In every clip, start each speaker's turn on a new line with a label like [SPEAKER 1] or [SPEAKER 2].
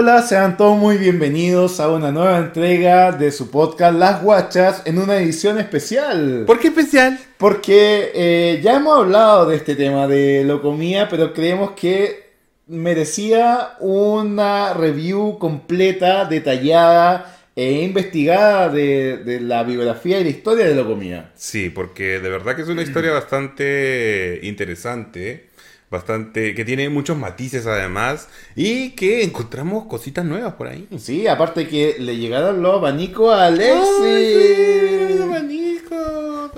[SPEAKER 1] hola, sean todos muy bienvenidos a una nueva entrega de su podcast Las Guachas en una edición especial.
[SPEAKER 2] ¿Por qué especial?
[SPEAKER 1] Porque eh, ya hemos hablado de este tema de locomía, pero creemos que merecía una review completa, detallada e investigada de, de la biografía y la historia de locomía.
[SPEAKER 2] Sí, porque de verdad que es una historia bastante interesante bastante, que tiene muchos matices además y que encontramos cositas nuevas por ahí.
[SPEAKER 1] Sí, aparte que le llegaron los abanicos a Alexis.
[SPEAKER 2] ¡Ay, sí, abanicos!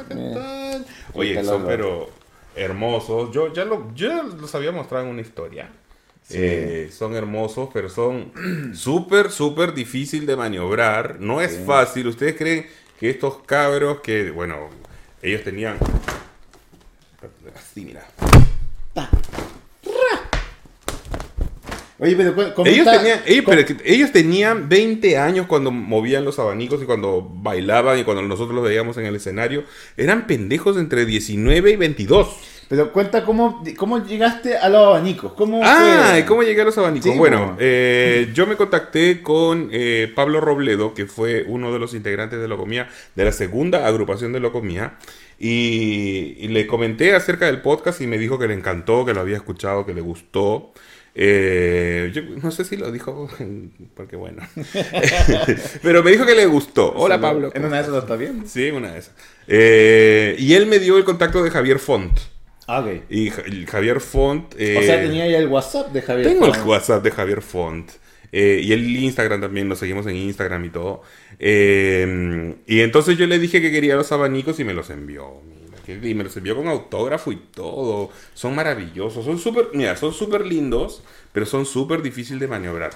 [SPEAKER 2] Oye, son pero hermosos. Yo ya, lo, yo los había mostrado en una historia. Sí. Eh, son hermosos, pero son súper, súper difícil de maniobrar. No es sí. fácil. ¿Ustedes creen que estos cabros que, bueno, ellos tenían... Así, mira.
[SPEAKER 1] Oye, pero ¿cómo
[SPEAKER 2] ellos,
[SPEAKER 1] está?
[SPEAKER 2] tenían, ellos, pero ellos, tenían 20 años cuando movían los abanicos y cuando bailaban y cuando nosotros los veíamos en el escenario. Eran pendejos entre 19 y 22.
[SPEAKER 1] Pero cuenta cómo, cómo llegaste a los abanicos. ¿Cómo
[SPEAKER 2] ah, cómo llegué a los abanicos? Sí, bueno, eh, yo me contacté con eh, Pablo Robledo, que fue uno de los integrantes de Locomía, de la segunda agrupación de Locomía. Y, y, le comenté acerca del podcast y me dijo que le encantó, que lo había escuchado, que le gustó. Eh, yo no sé si lo dijo porque bueno. Pero me dijo que le gustó. Hola Pablo.
[SPEAKER 1] En una de esas está bien.
[SPEAKER 2] Sí, una de esas. Eh, y él me dio el contacto de Javier Font.
[SPEAKER 1] Ah, ok.
[SPEAKER 2] Y Javier Font.
[SPEAKER 1] Eh, o sea, tenía ya el WhatsApp de Javier
[SPEAKER 2] tengo
[SPEAKER 1] Font.
[SPEAKER 2] el WhatsApp de Javier Font. Eh, y el Instagram también, lo seguimos en Instagram y todo. Eh, y entonces yo le dije que quería los abanicos y me los envió. Y me los envió con autógrafo y todo. Son maravillosos. Son súper, mira, son súper lindos, pero son súper difíciles de maniobrar.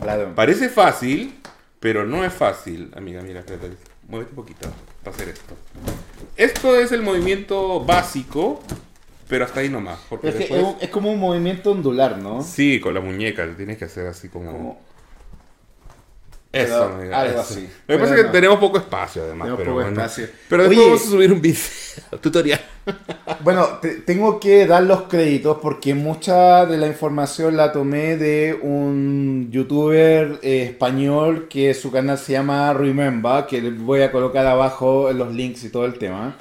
[SPEAKER 1] Claro.
[SPEAKER 2] Parece fácil, pero no es fácil. Amiga, mira, espérate. Muévete un poquito para hacer esto. Esto es el movimiento básico pero hasta ahí nomás. Porque
[SPEAKER 1] es,
[SPEAKER 2] después...
[SPEAKER 1] es, como un movimiento ondular, ¿no?
[SPEAKER 2] Sí, con la muñeca, tienes que hacer así como...
[SPEAKER 1] como...
[SPEAKER 2] Eso,
[SPEAKER 1] Pero,
[SPEAKER 2] amiga,
[SPEAKER 1] algo
[SPEAKER 2] eso.
[SPEAKER 1] así.
[SPEAKER 2] Lo que pasa es que tenemos poco espacio, además.
[SPEAKER 1] Tenemos
[SPEAKER 2] pero
[SPEAKER 1] poco
[SPEAKER 2] bueno.
[SPEAKER 1] espacio.
[SPEAKER 2] Pero después
[SPEAKER 1] Oye,
[SPEAKER 2] vamos a subir un video tutorial.
[SPEAKER 1] Bueno, te- tengo que dar los créditos porque mucha de la información la tomé de un youtuber eh, español que su canal se llama Remember, que voy a colocar abajo los links y todo el tema.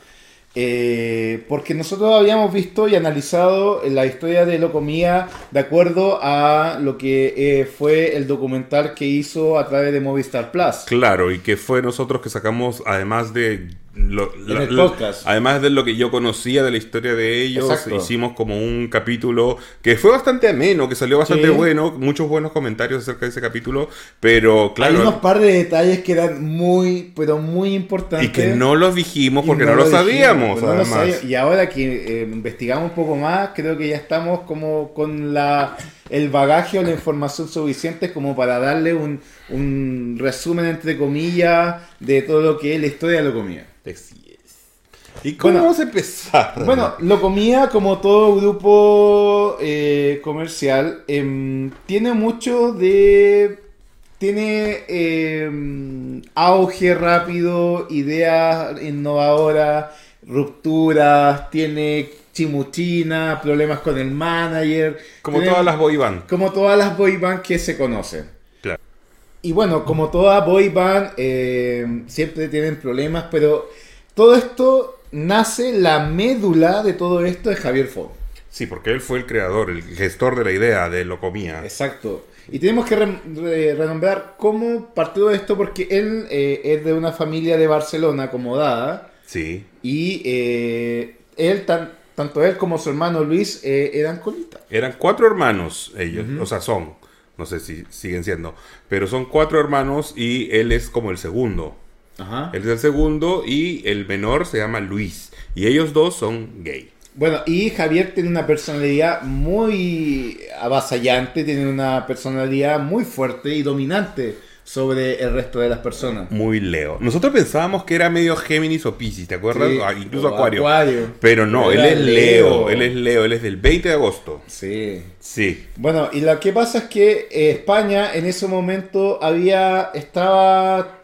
[SPEAKER 1] Eh, porque nosotros habíamos visto y analizado la historia de Locomía de acuerdo a lo que eh, fue el documental que hizo a través de Movistar Plus.
[SPEAKER 2] Claro, y que fue nosotros que sacamos, además de... Lo,
[SPEAKER 1] En el podcast.
[SPEAKER 2] Además de lo que yo conocía de la historia de ellos,
[SPEAKER 1] Exacto.
[SPEAKER 2] hicimos como un capítulo que fue bastante ameno, que salió bastante
[SPEAKER 1] Sí.
[SPEAKER 2] bueno, muchos buenos comentarios acerca de ese capítulo, pero claro...
[SPEAKER 1] Hay unos par de detalles que eran muy, pero muy importantes.
[SPEAKER 2] Y que no los dijimos porque no,
[SPEAKER 1] no
[SPEAKER 2] lo
[SPEAKER 1] no sabíamos. Y ahora que eh, investigamos un poco más, creo que ya estamos como con la el bagaje o la información suficiente como para darle un, un resumen entre comillas de todo lo que es la historia de la comida.
[SPEAKER 2] Así es. ¿Y cómo
[SPEAKER 1] Bueno,
[SPEAKER 2] vamos a empezar?
[SPEAKER 1] Bueno, Locomía, como todo grupo eh, comercial, em, tiene mucho de. Tiene em, auge rápido, ideas innovadoras, rupturas, tiene chimuchina, problemas con el manager.
[SPEAKER 2] como todas las boy band.
[SPEAKER 1] Como todas las boy band que se conocen.
[SPEAKER 2] Claro.
[SPEAKER 1] Y bueno, como toda boy band, eh, siempre tienen problemas, pero todo esto nace, la médula de todo esto es Javier Font.
[SPEAKER 2] Sí, porque él fue el creador, el gestor de la idea de Locomía.
[SPEAKER 1] Exacto. Y tenemos que re- re- renombrar cómo partió esto, porque él eh, es de una familia de Barcelona acomodada,
[SPEAKER 2] Sí.
[SPEAKER 1] y eh, él, tan- tanto él como su hermano Luis, eh, eran colitas.
[SPEAKER 2] Eran cuatro hermanos ellos, o sea, son, no sé si siguen siendo, pero son cuatro hermanos y él es como el segundo.
[SPEAKER 1] Ajá.
[SPEAKER 2] Él es el segundo y el menor se llama Luis. Y ellos dos son gay.
[SPEAKER 1] Bueno, y Javier tiene una personalidad muy avasallante, tiene una personalidad muy fuerte y dominante sobre el resto de las personas.
[SPEAKER 2] Muy Leo. Nosotros pensábamos que era medio Géminis o Piscis, ¿te acuerdas?
[SPEAKER 1] Sí,
[SPEAKER 2] Ah, incluso Acuario.
[SPEAKER 1] Acuario.
[SPEAKER 2] Pero no, él es
[SPEAKER 1] Leo.
[SPEAKER 2] Leo. Él es Leo, él es del 20 de agosto.
[SPEAKER 1] Sí.
[SPEAKER 2] Sí.
[SPEAKER 1] Bueno, y lo que pasa es que eh, España en ese momento había, estaba,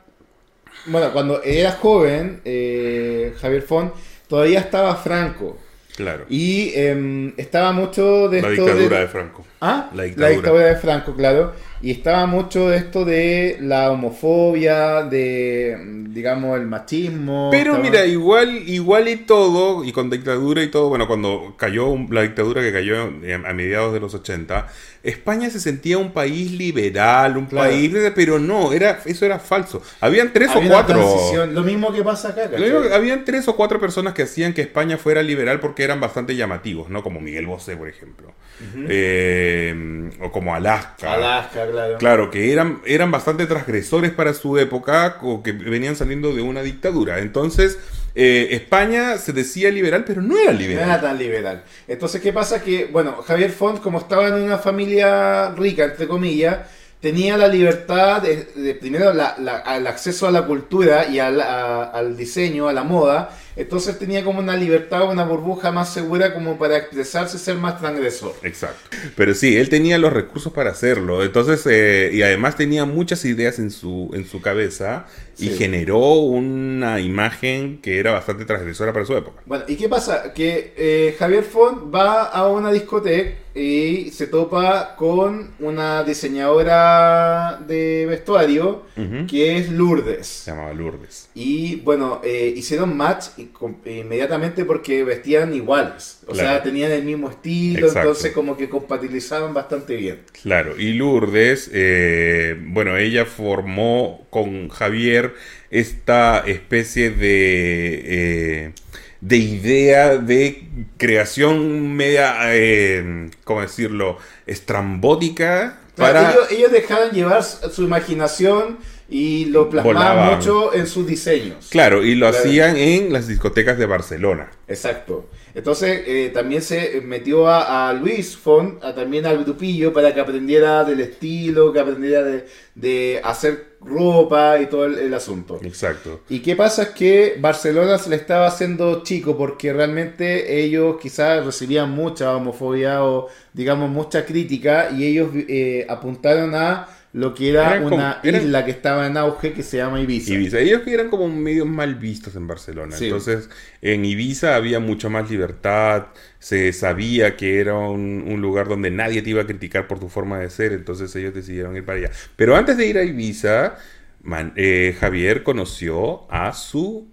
[SPEAKER 1] bueno, cuando era joven, eh, Javier Font, todavía estaba Franco.
[SPEAKER 2] Claro.
[SPEAKER 1] Y em, estaba mucho de
[SPEAKER 2] La
[SPEAKER 1] esto
[SPEAKER 2] dictadura de Franco.
[SPEAKER 1] Ah, la dictadura. de Franco, claro. Y estaba mucho esto de la homofobia, de, digamos, el machismo.
[SPEAKER 2] Pero mira, igual, igual y todo, y con dictadura y todo, bueno, cuando cayó la dictadura que cayó a mediados de los 80, España se sentía un país liberal, un país, pero no, era, eso era falso. Habían tres o cuatro.
[SPEAKER 1] Lo mismo que pasa acá.
[SPEAKER 2] habían tres o cuatro personas que hacían que España fuera liberal porque eran bastante llamativos, ¿no? Como Miguel Bosé, por ejemplo. Eh, o como Alaska.
[SPEAKER 1] Alaska, claro.
[SPEAKER 2] Claro, que eran, eran bastante transgresores para su época, o que venían saliendo de una dictadura. Entonces eh, España se decía liberal, pero no era liberal.
[SPEAKER 1] No era tan liberal. Entonces, ¿qué pasa? Que, bueno, Javier Font, como estaba en una familia rica, entre comillas, tenía la libertad de, primero al acceso a la cultura y al diseño, a la moda, entonces tenía como una libertad, una burbuja más segura como para expresarse, ser más transgresor.
[SPEAKER 2] Exacto. Pero sí, él tenía los recursos para hacerlo. Entonces, eh, y además tenía muchas ideas en su, en su cabeza y generó una imagen que era bastante transgresora para su época.
[SPEAKER 1] Bueno, ¿y qué pasa? Que eh, Javier Font va a una discoteca y se topa con una diseñadora de vestuario que es Lourdes.
[SPEAKER 2] Se llamaba Lourdes.
[SPEAKER 1] Y bueno, eh, hicieron match inmediatamente porque vestían iguales. O sea, tenían el mismo estilo, entonces como que compatibilizaban bastante bien.
[SPEAKER 2] Claro, y Lourdes, eh, bueno, ella formó con Javier esta especie de... Eh, de idea de creación media, eh, ¿cómo decirlo?, estrambótica.
[SPEAKER 1] Para... Ellos, dejaban llevar su imaginación y lo plasmaban mucho en sus diseños.
[SPEAKER 2] Claro, y lo hacían en las discotecas de Barcelona.
[SPEAKER 1] Exacto. Entonces eh, también se metió a, Luis Font, a, también al grupillo, para que aprendiera del estilo, que aprendiera de, hacer ropa y todo el, asunto.
[SPEAKER 2] Exacto.
[SPEAKER 1] Y qué pasa es que Barcelona se le estaba haciendo chico porque realmente ellos quizás recibían mucha homofobia o digamos mucha crítica y ellos eh, apuntaron a lo que era una isla que estaba en auge que se llama Ibiza.
[SPEAKER 2] Ibiza. Ellos que eran como medio mal vistos en Barcelona. Entonces, en Ibiza había mucha más libertad, se sabía que era un, lugar donde nadie te iba a criticar por tu forma de ser, entonces ellos decidieron ir para allá. Pero antes de ir a Ibiza, eh, Javier conoció a su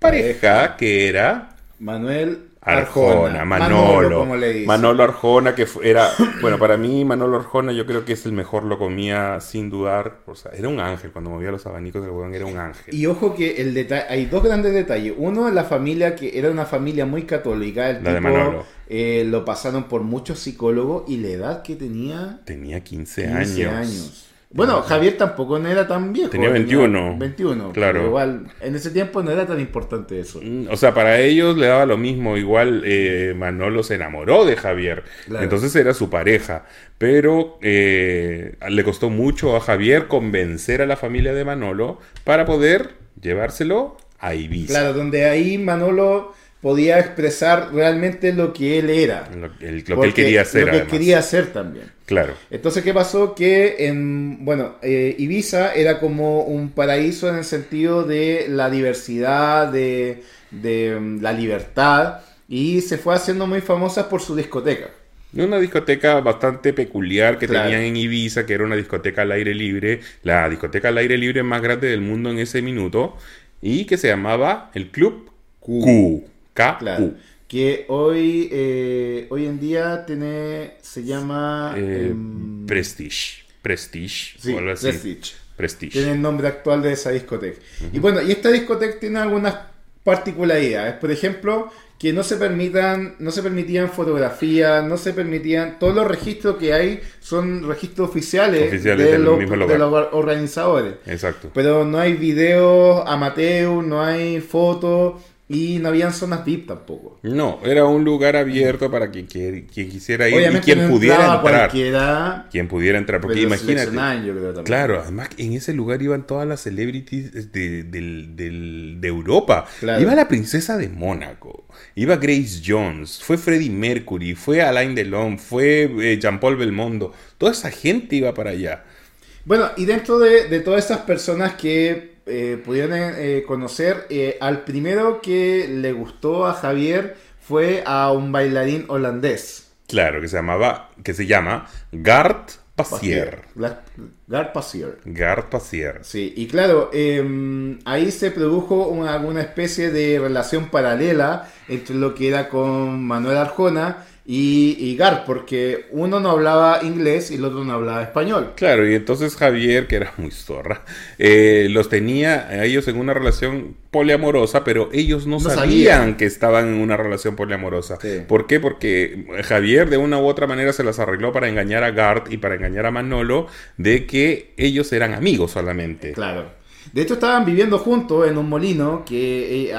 [SPEAKER 2] pareja, que era...
[SPEAKER 1] Manuel
[SPEAKER 2] Arjona, Manolo. Manolo, Arjona, que era, bueno, para mí Manolo Arjona yo creo que es el mejor lo comía sin dudar. O sea, era un ángel, cuando movía los abanicos del huevón era un ángel.
[SPEAKER 1] Y ojo que el detalle, hay dos grandes detalles. Uno, la familia, que era una familia muy católica. El la de Manolo. Eh, lo pasaron por muchos psicólogos y la edad que tenía...
[SPEAKER 2] Tenía 15, 15 años.
[SPEAKER 1] Bueno, Javier tampoco no era tan viejo.
[SPEAKER 2] Tenía 21.
[SPEAKER 1] 21. Claro. igual, en ese tiempo no era tan importante eso.
[SPEAKER 2] Mm, o sea, para ellos le daba lo mismo. Igual eh, Manolo se enamoró de Javier. Entonces era su pareja. Pero eh, le costó mucho a Javier convencer a la familia de Manolo para poder llevárselo a Ibiza.
[SPEAKER 1] Claro, donde ahí Manolo podía expresar realmente lo que él era.
[SPEAKER 2] Lo, que él quería hacer.
[SPEAKER 1] Lo que quería hacer también.
[SPEAKER 2] Claro.
[SPEAKER 1] Entonces, ¿qué pasó? Que en, bueno, eh, Ibiza era como un paraíso en el sentido de la diversidad, de, mm, la libertad, y se fue haciendo muy famosa por su discoteca.
[SPEAKER 2] Una discoteca bastante peculiar que tenían en Ibiza, que era una discoteca al aire libre, la discoteca al aire libre más grande del mundo en ese minuto, y que se llamaba el Club Q.
[SPEAKER 1] Claro, que hoy, eh, hoy en día tiene, se llama...
[SPEAKER 2] Eh, em, Prestige. Prestige.
[SPEAKER 1] Sí, Prestige. Prestige. Tiene el nombre actual de esa discoteca. Y bueno, y esta discoteca tiene algunas particularidades. Por ejemplo, que no se permitan, no se permitían fotografías, no se permitían, todos los registros que hay son registros oficiales, de, los, de, los organizadores.
[SPEAKER 2] Exacto.
[SPEAKER 1] Pero no hay videos amateur, no hay fotos, y no habían zonas VIP tampoco.
[SPEAKER 2] No, era un lugar abierto para quien, quien, quisiera ir y quien pudiera entrar. Quien pudiera entrar, porque imagínate. claro, además en ese lugar iban todas las celebrities de, de Europa. Iba la princesa de Mónaco, iba Grace Jones, fue Freddie Mercury, fue Alain Delon, fue eh, Jean-Paul Belmondo. Toda esa gente iba para allá.
[SPEAKER 1] Bueno, y dentro de, de todas esas personas que eh, pudieron eh, conocer, eh, al primero que le gustó a Javier fue a un bailarín holandés.
[SPEAKER 2] Claro, que se llamaba, que se llama Gart Passier.
[SPEAKER 1] Gart Passier.
[SPEAKER 2] Gart Passier.
[SPEAKER 1] Sí, y claro, em, ahí se produjo una, alguna especie de relación paralela entre lo que era con Manuel Arjona y, y Gar, porque uno no hablaba inglés y el otro no hablaba español.
[SPEAKER 2] Claro, y entonces Javier, que era muy zorra, eh, los tenía a ellos en una relación poliamorosa, pero ellos no,
[SPEAKER 1] No
[SPEAKER 2] sabían,
[SPEAKER 1] sabían.
[SPEAKER 2] que estaban en una relación poliamorosa.
[SPEAKER 1] Sí.
[SPEAKER 2] ¿Por qué? Porque Javier de una u otra manera se las arregló para engañar a Gart y para engañar a Manolo de que ellos eran amigos solamente.
[SPEAKER 1] Claro. De hecho, estaban viviendo juntos en un molino que eh,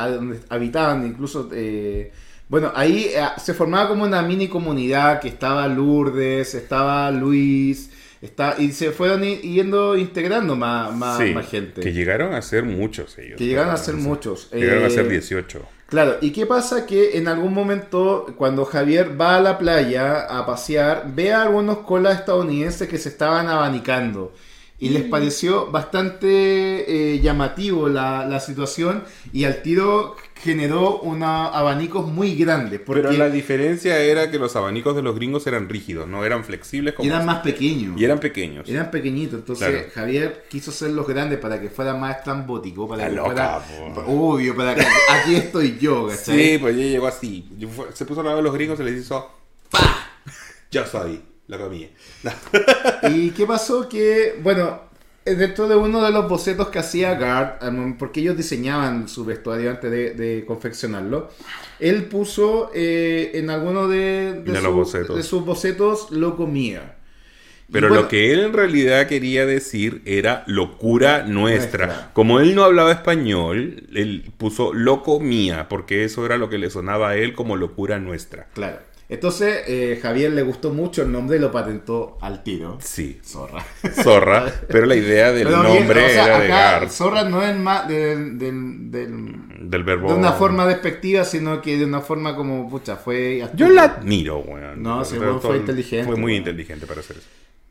[SPEAKER 1] habitaban incluso. eh, bueno, ahí eh, se formaba como una mini comunidad que estaba Lourdes, estaba Luis, está, y se fueron yendo integrando más, más,
[SPEAKER 2] Sí,
[SPEAKER 1] más gente.
[SPEAKER 2] que llegaron a ser muchos ellos.
[SPEAKER 1] Que llegaron a ser muchos.
[SPEAKER 2] Llegaron a
[SPEAKER 1] Eh,
[SPEAKER 2] ser 18.
[SPEAKER 1] Claro, ¿y qué pasa? Que en algún momento, cuando Javier va a la playa a pasear, ve a algunos colas estadounidenses que se estaban abanicando. Y les pareció bastante eh, llamativo la, la situación y al tiro generó unos abanicos muy grandes. Porque
[SPEAKER 2] Pero la diferencia era que los abanicos de los gringos eran rígidos, no eran flexibles como
[SPEAKER 1] eran
[SPEAKER 2] estos.
[SPEAKER 1] más pequeños.
[SPEAKER 2] y eran pequeños.
[SPEAKER 1] Eran pequeñitos, entonces
[SPEAKER 2] Claro.
[SPEAKER 1] Javier quiso hacerlos grandes para que fuera más estrambótico, para
[SPEAKER 2] La
[SPEAKER 1] que
[SPEAKER 2] loca,
[SPEAKER 1] fuera
[SPEAKER 2] po.
[SPEAKER 1] obvio, para que aquí estoy yo, ¿cachai?
[SPEAKER 2] Sí, pues ella llegó así. Se puso al lado de los gringos y les hizo ¡Pa! Yo soy la comida.
[SPEAKER 1] ¿Y qué pasó? Que, bueno, dentro de uno de los bocetos que hacía Gard, mom- porque ellos diseñaban su vestuario antes de, de confeccionarlo, él puso eh, en alguno de, de
[SPEAKER 2] De
[SPEAKER 1] su-
[SPEAKER 2] los bocetos.
[SPEAKER 1] de sus bocetos lo comía. Y
[SPEAKER 2] Pero
[SPEAKER 1] bueno,
[SPEAKER 2] lo que él en realidad quería decir era locura nuestra.
[SPEAKER 1] Nuestra.
[SPEAKER 2] Como él no hablaba español, él puso loco mía, porque eso era lo que le sonaba a él como locura nuestra.
[SPEAKER 1] Claro. Entonces, eh, Javier le gustó mucho el nombre y lo patentó al tiro.
[SPEAKER 2] Sí,
[SPEAKER 1] Zorra.
[SPEAKER 2] zorra, pero la idea del
[SPEAKER 1] Pero bien,
[SPEAKER 2] nombre
[SPEAKER 1] o sea,
[SPEAKER 2] era de Gar,
[SPEAKER 1] Zorra no es más del, del- del-
[SPEAKER 2] del verbo.
[SPEAKER 1] de una forma despectiva, sino que de una forma como, pucha, fue...
[SPEAKER 2] Yo la admiro, weón.
[SPEAKER 1] No, sí,
[SPEAKER 2] Pero
[SPEAKER 1] weón, fue inteligente,
[SPEAKER 2] Fue muy inteligente para hacer eso.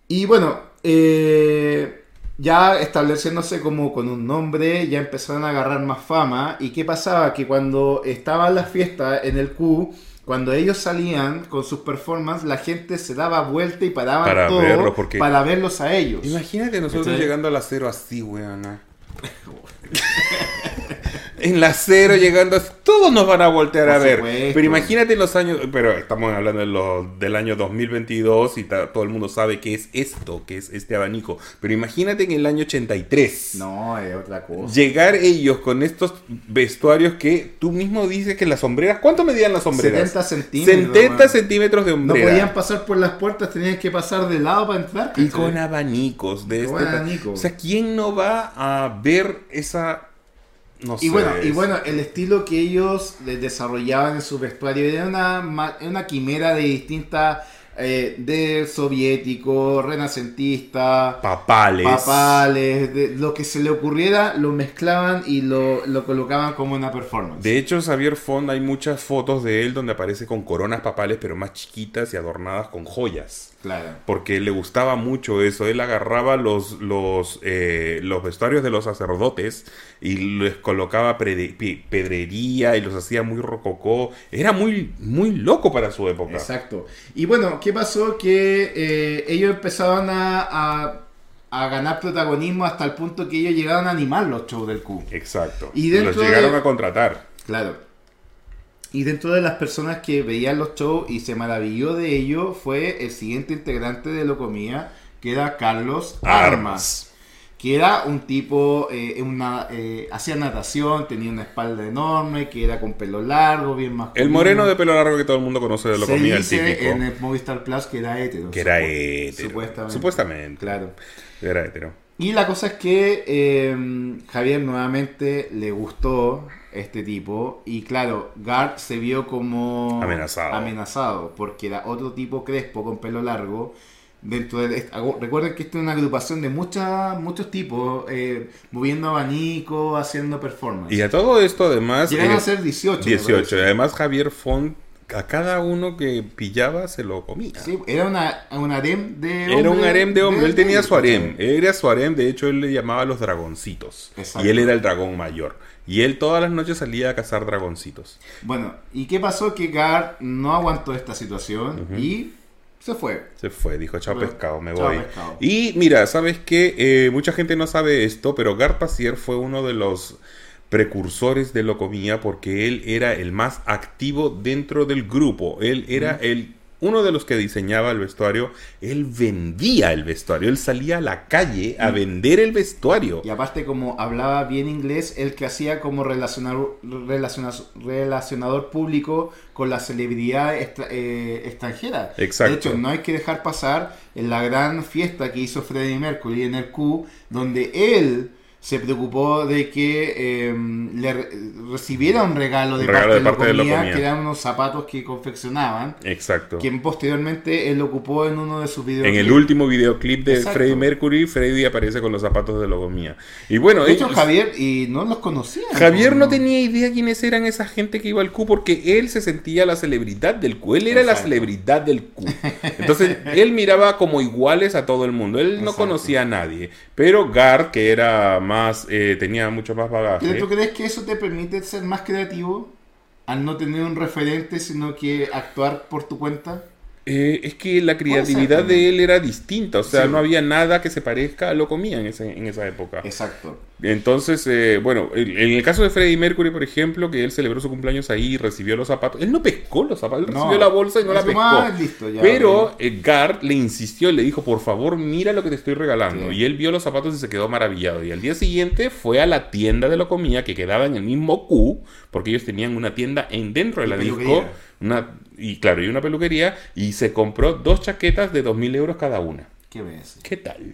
[SPEAKER 1] Y bueno, eh, ya estableciéndose como con un nombre, ya empezaron a agarrar más fama. ¿Y qué pasaba? Que cuando estaban las fiestas en el Q, cuando ellos salían con sus performances, la gente se daba vuelta y paraba
[SPEAKER 2] Para
[SPEAKER 1] todo
[SPEAKER 2] verlos, porque-
[SPEAKER 1] para verlos a ellos.
[SPEAKER 2] Imagínate nosotros
[SPEAKER 1] ¿Cachai?
[SPEAKER 2] llegando a la cero así, weón. en la cero llegando todos nos van a voltear
[SPEAKER 1] Por
[SPEAKER 2] a ver.
[SPEAKER 1] supuesto.
[SPEAKER 2] Pero imagínate en los años, pero estamos hablando de los- del año 2022 y ta- todo el mundo sabe qué es esto, qué es este abanico. Pero imagínate en el año 83.
[SPEAKER 1] No, es otra cosa.
[SPEAKER 2] Llegar ellos con estos vestuarios que tú mismo dices que las sombreras, ¿cuánto medían las sombreras?
[SPEAKER 1] 70 centímetros.
[SPEAKER 2] 70
[SPEAKER 1] man.
[SPEAKER 2] centímetros de
[SPEAKER 1] No
[SPEAKER 2] hombrera.
[SPEAKER 1] podían pasar por las puertas, tenían que pasar de lado para entrar.
[SPEAKER 2] Y con abanicos de este
[SPEAKER 1] abanicos.
[SPEAKER 2] O sea, ¿quién no va a ver esa no
[SPEAKER 1] Y
[SPEAKER 2] sé,
[SPEAKER 1] bueno, y bueno, el estilo que ellos de- desarrollaban en su vestuario era una, una quimera de distintas, eh, de soviético, renacentista,
[SPEAKER 2] papales.
[SPEAKER 1] papales, de lo que se le ocurriera, lo mezclaban y lo, lo colocaban como una performance.
[SPEAKER 2] De hecho, Xavier Fond hay muchas fotos de él donde aparece con coronas papales, pero más chiquitas y adornadas con joyas.
[SPEAKER 1] Claro.
[SPEAKER 2] Porque le gustaba mucho eso. Él agarraba los, los, eh, los vestuarios de los sacerdotes y les colocaba pedrería y los hacía muy rococó. Era muy, muy loco para su época.
[SPEAKER 1] Exacto. Y bueno, ¿qué pasó? Que eh, ellos empezaron a, a- a ganar protagonismo hasta el punto que ellos llegaron a animar los shows del Q.
[SPEAKER 2] Exacto.
[SPEAKER 1] Y
[SPEAKER 2] los llegaron
[SPEAKER 1] de-
[SPEAKER 2] a contratar.
[SPEAKER 1] Claro. Y dentro de las personas que veían los shows y se maravilló de ello fue el siguiente integrante de Locomía, que era Carlos Armas.
[SPEAKER 2] Armas.
[SPEAKER 1] Que era un tipo, eh, una, eh, hacía natación, tenía una espalda enorme, que era con pelo largo, bien masculino.
[SPEAKER 2] El moreno de pelo largo que todo el mundo conoce de lo
[SPEAKER 1] Se
[SPEAKER 2] comía, el típico.
[SPEAKER 1] en el Movistar Plus que era hétero.
[SPEAKER 2] Que era hétero.
[SPEAKER 1] Supuestamente.
[SPEAKER 2] Supuestamente.
[SPEAKER 1] Claro.
[SPEAKER 2] Era hétero.
[SPEAKER 1] Y la cosa es que eh, Javier nuevamente le gustó este tipo y claro, Gart se vio como
[SPEAKER 2] Amenazado.
[SPEAKER 1] amenazado porque era otro tipo crespo con pelo largo. Dentro de este- recuerden que esto es una agrupación de muchas muchos tipos eh, moviendo abanico, haciendo performance.
[SPEAKER 2] Y a todo esto, además.
[SPEAKER 1] Llegaron
[SPEAKER 2] eh,
[SPEAKER 1] a ser 18. me
[SPEAKER 2] 18. Y
[SPEAKER 1] parece.
[SPEAKER 2] además, Javier Font a cada uno que pillaba se lo comía.
[SPEAKER 1] Sí, era una, un harem de
[SPEAKER 2] hombre. Era un harem de hombre. Él tenía su harem. Era su harem. De hecho, él le llamaba los dragoncitos. Y él era el dragón mayor. Y él todas las noches salía a cazar dragoncitos.
[SPEAKER 1] Bueno, ¿y qué pasó? Que Gar no aguantó esta situación y se fue.
[SPEAKER 2] Se fue, dijo, chao pescado, me voy. Y mira, ¿sabes qué? Eh, mucha gente no sabe esto, pero Gar Pacier fue uno de los precursores de Locomía porque él era el más activo dentro del grupo. Él era el uno de los que diseñaba el vestuario, él vendía el vestuario, él salía a la calle a vender el vestuario.
[SPEAKER 1] Y aparte como hablaba bien inglés, él que hacía como relacionador, relacionador público con la celebridad eh, extranjera.
[SPEAKER 2] Exacto.
[SPEAKER 1] De hecho, no hay que dejar pasar en la gran fiesta que hizo Freddie Mercury en el Q, donde él se preocupó de que em, le recibiera un regalo de, parte, de, parte de, que eran unos zapatos que confeccionaban.
[SPEAKER 2] Exacto.
[SPEAKER 1] Quien posteriormente él lo ocupó en uno de sus videos.
[SPEAKER 2] En el último videoclip de Freddie Mercury, Freddie aparece con los zapatos de Logomía. Y bueno,
[SPEAKER 1] de hecho Javier y no los conocía.
[SPEAKER 2] Javier no, tenía idea quiénes eran esa gente que iba al Q porque él se sentía la celebridad del Q. Él era la celebridad del Q. Entonces él miraba como iguales a todo el mundo. Él no conocía a nadie. Pero Gar, que era más eh, tenía mucho más bagaje.
[SPEAKER 1] ¿Tú crees que eso te permite ser más creativo? Al no tener un referente, sino que actuar por tu cuenta.
[SPEAKER 2] Eh, es que la creatividad de él era distinta, o sea, no había nada que se parezca a lo comía en, en esa época.
[SPEAKER 1] Exacto.
[SPEAKER 2] Entonces, eh, bueno, en el caso de Freddie Mercury, por ejemplo, que él celebró su cumpleaños ahí y recibió los zapatos, él no pescó los zapatos, él recibió la bolsa y no la pescó. Ah, Pero Edgar le insistió, le dijo, por favor, mira lo que te estoy regalando. Y él vio los zapatos y se quedó maravillado. Y al día siguiente fue a la tienda de lo comía, que quedaba en el mismo Q, porque ellos tenían una tienda en dentro de la disco una, y claro, y una peluquería, y se compró dos chaquetas de 2.000 euros cada una.
[SPEAKER 1] ¿Qué ves?
[SPEAKER 2] ¿Qué tal?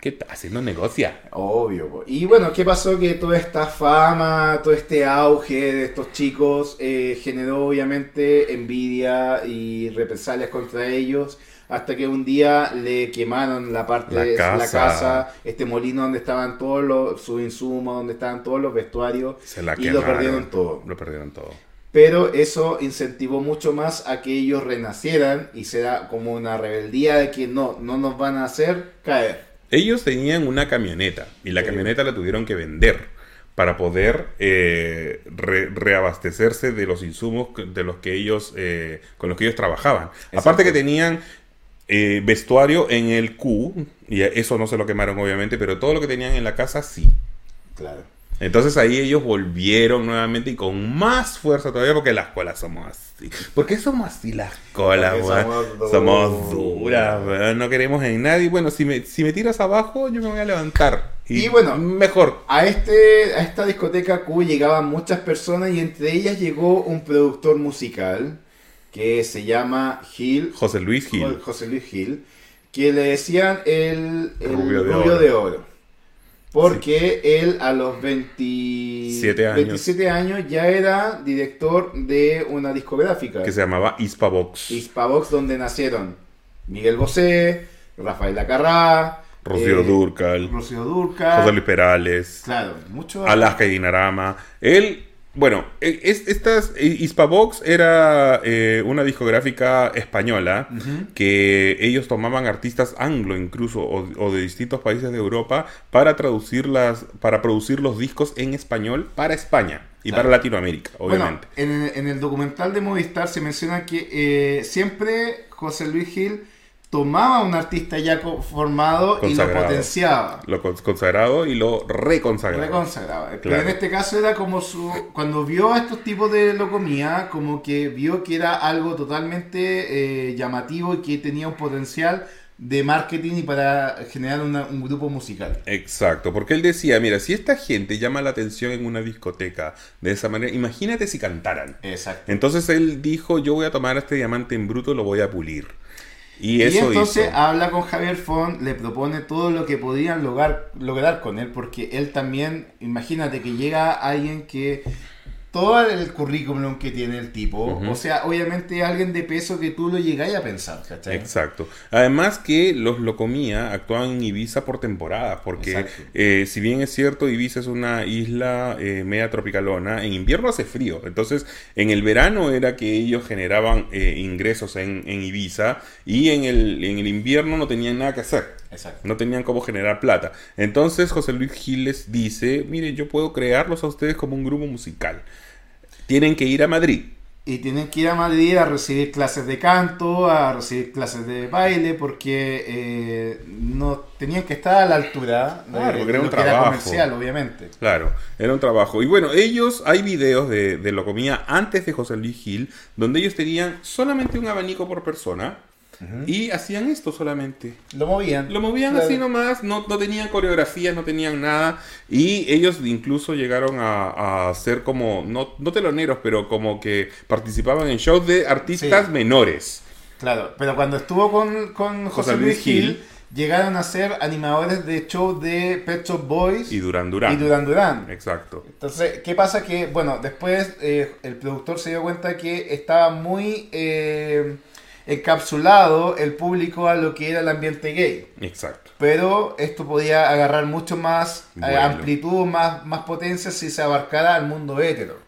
[SPEAKER 2] ¿Qué tal? Haciendo negocia.
[SPEAKER 1] Obvio. Y bueno, ¿qué pasó? Que toda esta fama, todo este auge de estos chicos eh, generó obviamente envidia y represalias contra ellos. Hasta que un día le quemaron la parte de la casa, este molino donde estaban todos los, sus insumos, donde estaban todos los vestuarios.
[SPEAKER 2] Se la
[SPEAKER 1] y lo perdieron todo.
[SPEAKER 2] Lo perdieron todo
[SPEAKER 1] pero eso incentivó mucho más a que ellos renacieran y será como una rebeldía de que no, no nos van a hacer caer.
[SPEAKER 2] Ellos tenían una camioneta y la camioneta la tuvieron que vender para poder eh, reabastecerse de los insumos de los que ellos eh, con los que ellos trabajaban. Aparte que tenían eh, vestuario en el Q y eso no se lo quemaron obviamente, pero todo lo que tenían en la casa sí.
[SPEAKER 1] Claro.
[SPEAKER 2] Entonces ahí ellos volvieron nuevamente y con más fuerza todavía porque las colas somos así. ¿Por qué somos así las colas, somos, duras, no queremos en nadie. Bueno, si me, si me tiras abajo, yo me voy a levantar.
[SPEAKER 1] Y, bueno, mejor. A, este, a esta discoteca Q llegaban muchas personas y entre ellas llegó un productor musical que se llama Gil.
[SPEAKER 2] José Luis Gil.
[SPEAKER 1] José Luis Gil. Que le decían el, rubio, de, oro. Porque él a los 27 años. ya era director de una discográfica.
[SPEAKER 2] Que se llamaba Hispavox.
[SPEAKER 1] Hispavox, donde nacieron Miguel Bosé, Rafael Lacarrá,
[SPEAKER 2] Rocío eh, Durcal,
[SPEAKER 1] Rocío Durcal,
[SPEAKER 2] José Luis Perales,
[SPEAKER 1] claro, mucho
[SPEAKER 2] Alaska y Dinarama. Él bueno, e, es, estas, e, Hispavox era eh, una discográfica española que ellos tomaban artistas anglo incluso o, de distintos países de Europa para traducirlas, para producir los discos en español para España y para Latinoamérica, obviamente.
[SPEAKER 1] Bueno, en, el documental de Movistar se menciona que eh, siempre José Luis Gil tomaba un artista ya formado y lo potenciaba.
[SPEAKER 2] Lo consagrado y lo reconsagraba.
[SPEAKER 1] Reconsagraba. Pero en este caso era como su. Cuando vio a estos tipos de locomía, como que vio que era algo totalmente eh, llamativo y que tenía un potencial de marketing y para generar un grupo musical.
[SPEAKER 2] Exacto, porque él decía, mira, si esta gente llama la atención en una discoteca de esa manera, imagínate si cantaran.
[SPEAKER 1] Exacto.
[SPEAKER 2] Entonces él dijo, yo voy a tomar este diamante en bruto y lo voy a pulir. Y,
[SPEAKER 1] entonces habla con Javier Font, le propone todo lo que podían lograr, lograr con él, porque él también, imagínate que llega alguien que todo el currículum que tiene el tipo, o sea, obviamente alguien de peso que tú lo llegáis a pensar, ¿cachai?
[SPEAKER 2] Exacto. Además que los Locomía actuaban en Ibiza por temporada, porque eh, si bien es cierto, Ibiza es una isla eh, media tropicalona, en invierno hace frío, entonces en el verano era que ellos generaban eh, ingresos en, en, Ibiza y en el, en el invierno no tenían nada que hacer. Exacto. No tenían cómo generar plata. Entonces José Luis Giles dice, mire, yo puedo crearlos a ustedes como un grupo musical tienen que ir a Madrid.
[SPEAKER 1] Y tienen que ir a Madrid a recibir clases de canto, a recibir clases de baile, porque eh, no tenían que estar a la altura
[SPEAKER 2] claro, porque era un trabajo.
[SPEAKER 1] comercial, obviamente.
[SPEAKER 2] Claro, era un trabajo. Y bueno, ellos, hay videos de, de lo comía antes de José Luis Gil, donde ellos tenían solamente un abanico por persona y hacían esto solamente.
[SPEAKER 1] Lo movían.
[SPEAKER 2] Lo movían así nomás, no, no tenían coreografías, no tenían nada. Y ellos incluso llegaron a, ser como, no, no teloneros, pero como que participaban en shows de artistas menores.
[SPEAKER 1] Claro, pero cuando estuvo con, con José, Luis Gil, llegaron a ser animadores de shows de Pet Shop Boys
[SPEAKER 2] y Duran Duran.
[SPEAKER 1] Y Duran Duran.
[SPEAKER 2] Exacto.
[SPEAKER 1] Entonces, ¿qué pasa? Que, bueno, después eh, el productor se dio cuenta que estaba muy... Eh, encapsulado el público a lo que era el ambiente gay.
[SPEAKER 2] Exacto.
[SPEAKER 1] Pero esto podía agarrar mucho más eh, amplitud, más, más potencia si se abarcara al mundo hetero.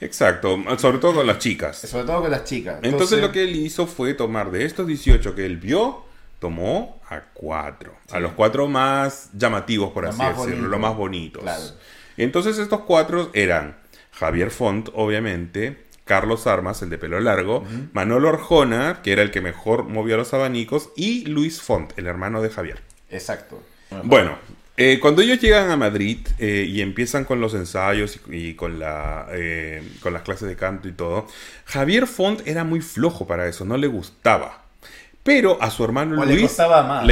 [SPEAKER 2] Exacto, sobre todo con las chicas.
[SPEAKER 1] Sobre todo con las chicas.
[SPEAKER 2] Entonces, lo que él hizo fue tomar de estos 18 que él vio, tomó a cuatro. A los cuatro más llamativos, por así decirlo, los más bonitos. Entonces estos cuatro eran Javier Font, obviamente, Carlos Armas, el de pelo largo, Manolo Orjona, que era el que mejor movía los abanicos, y Luis Font, el hermano de Javier.
[SPEAKER 1] Exacto.
[SPEAKER 2] Bueno, eh, cuando ellos llegan a Madrid eh, y empiezan con los ensayos y, con, la, eh, con las clases de canto y todo, Javier Font era muy flojo para eso, no le gustaba. Pero a su hermano Luis.
[SPEAKER 1] Le costaba más.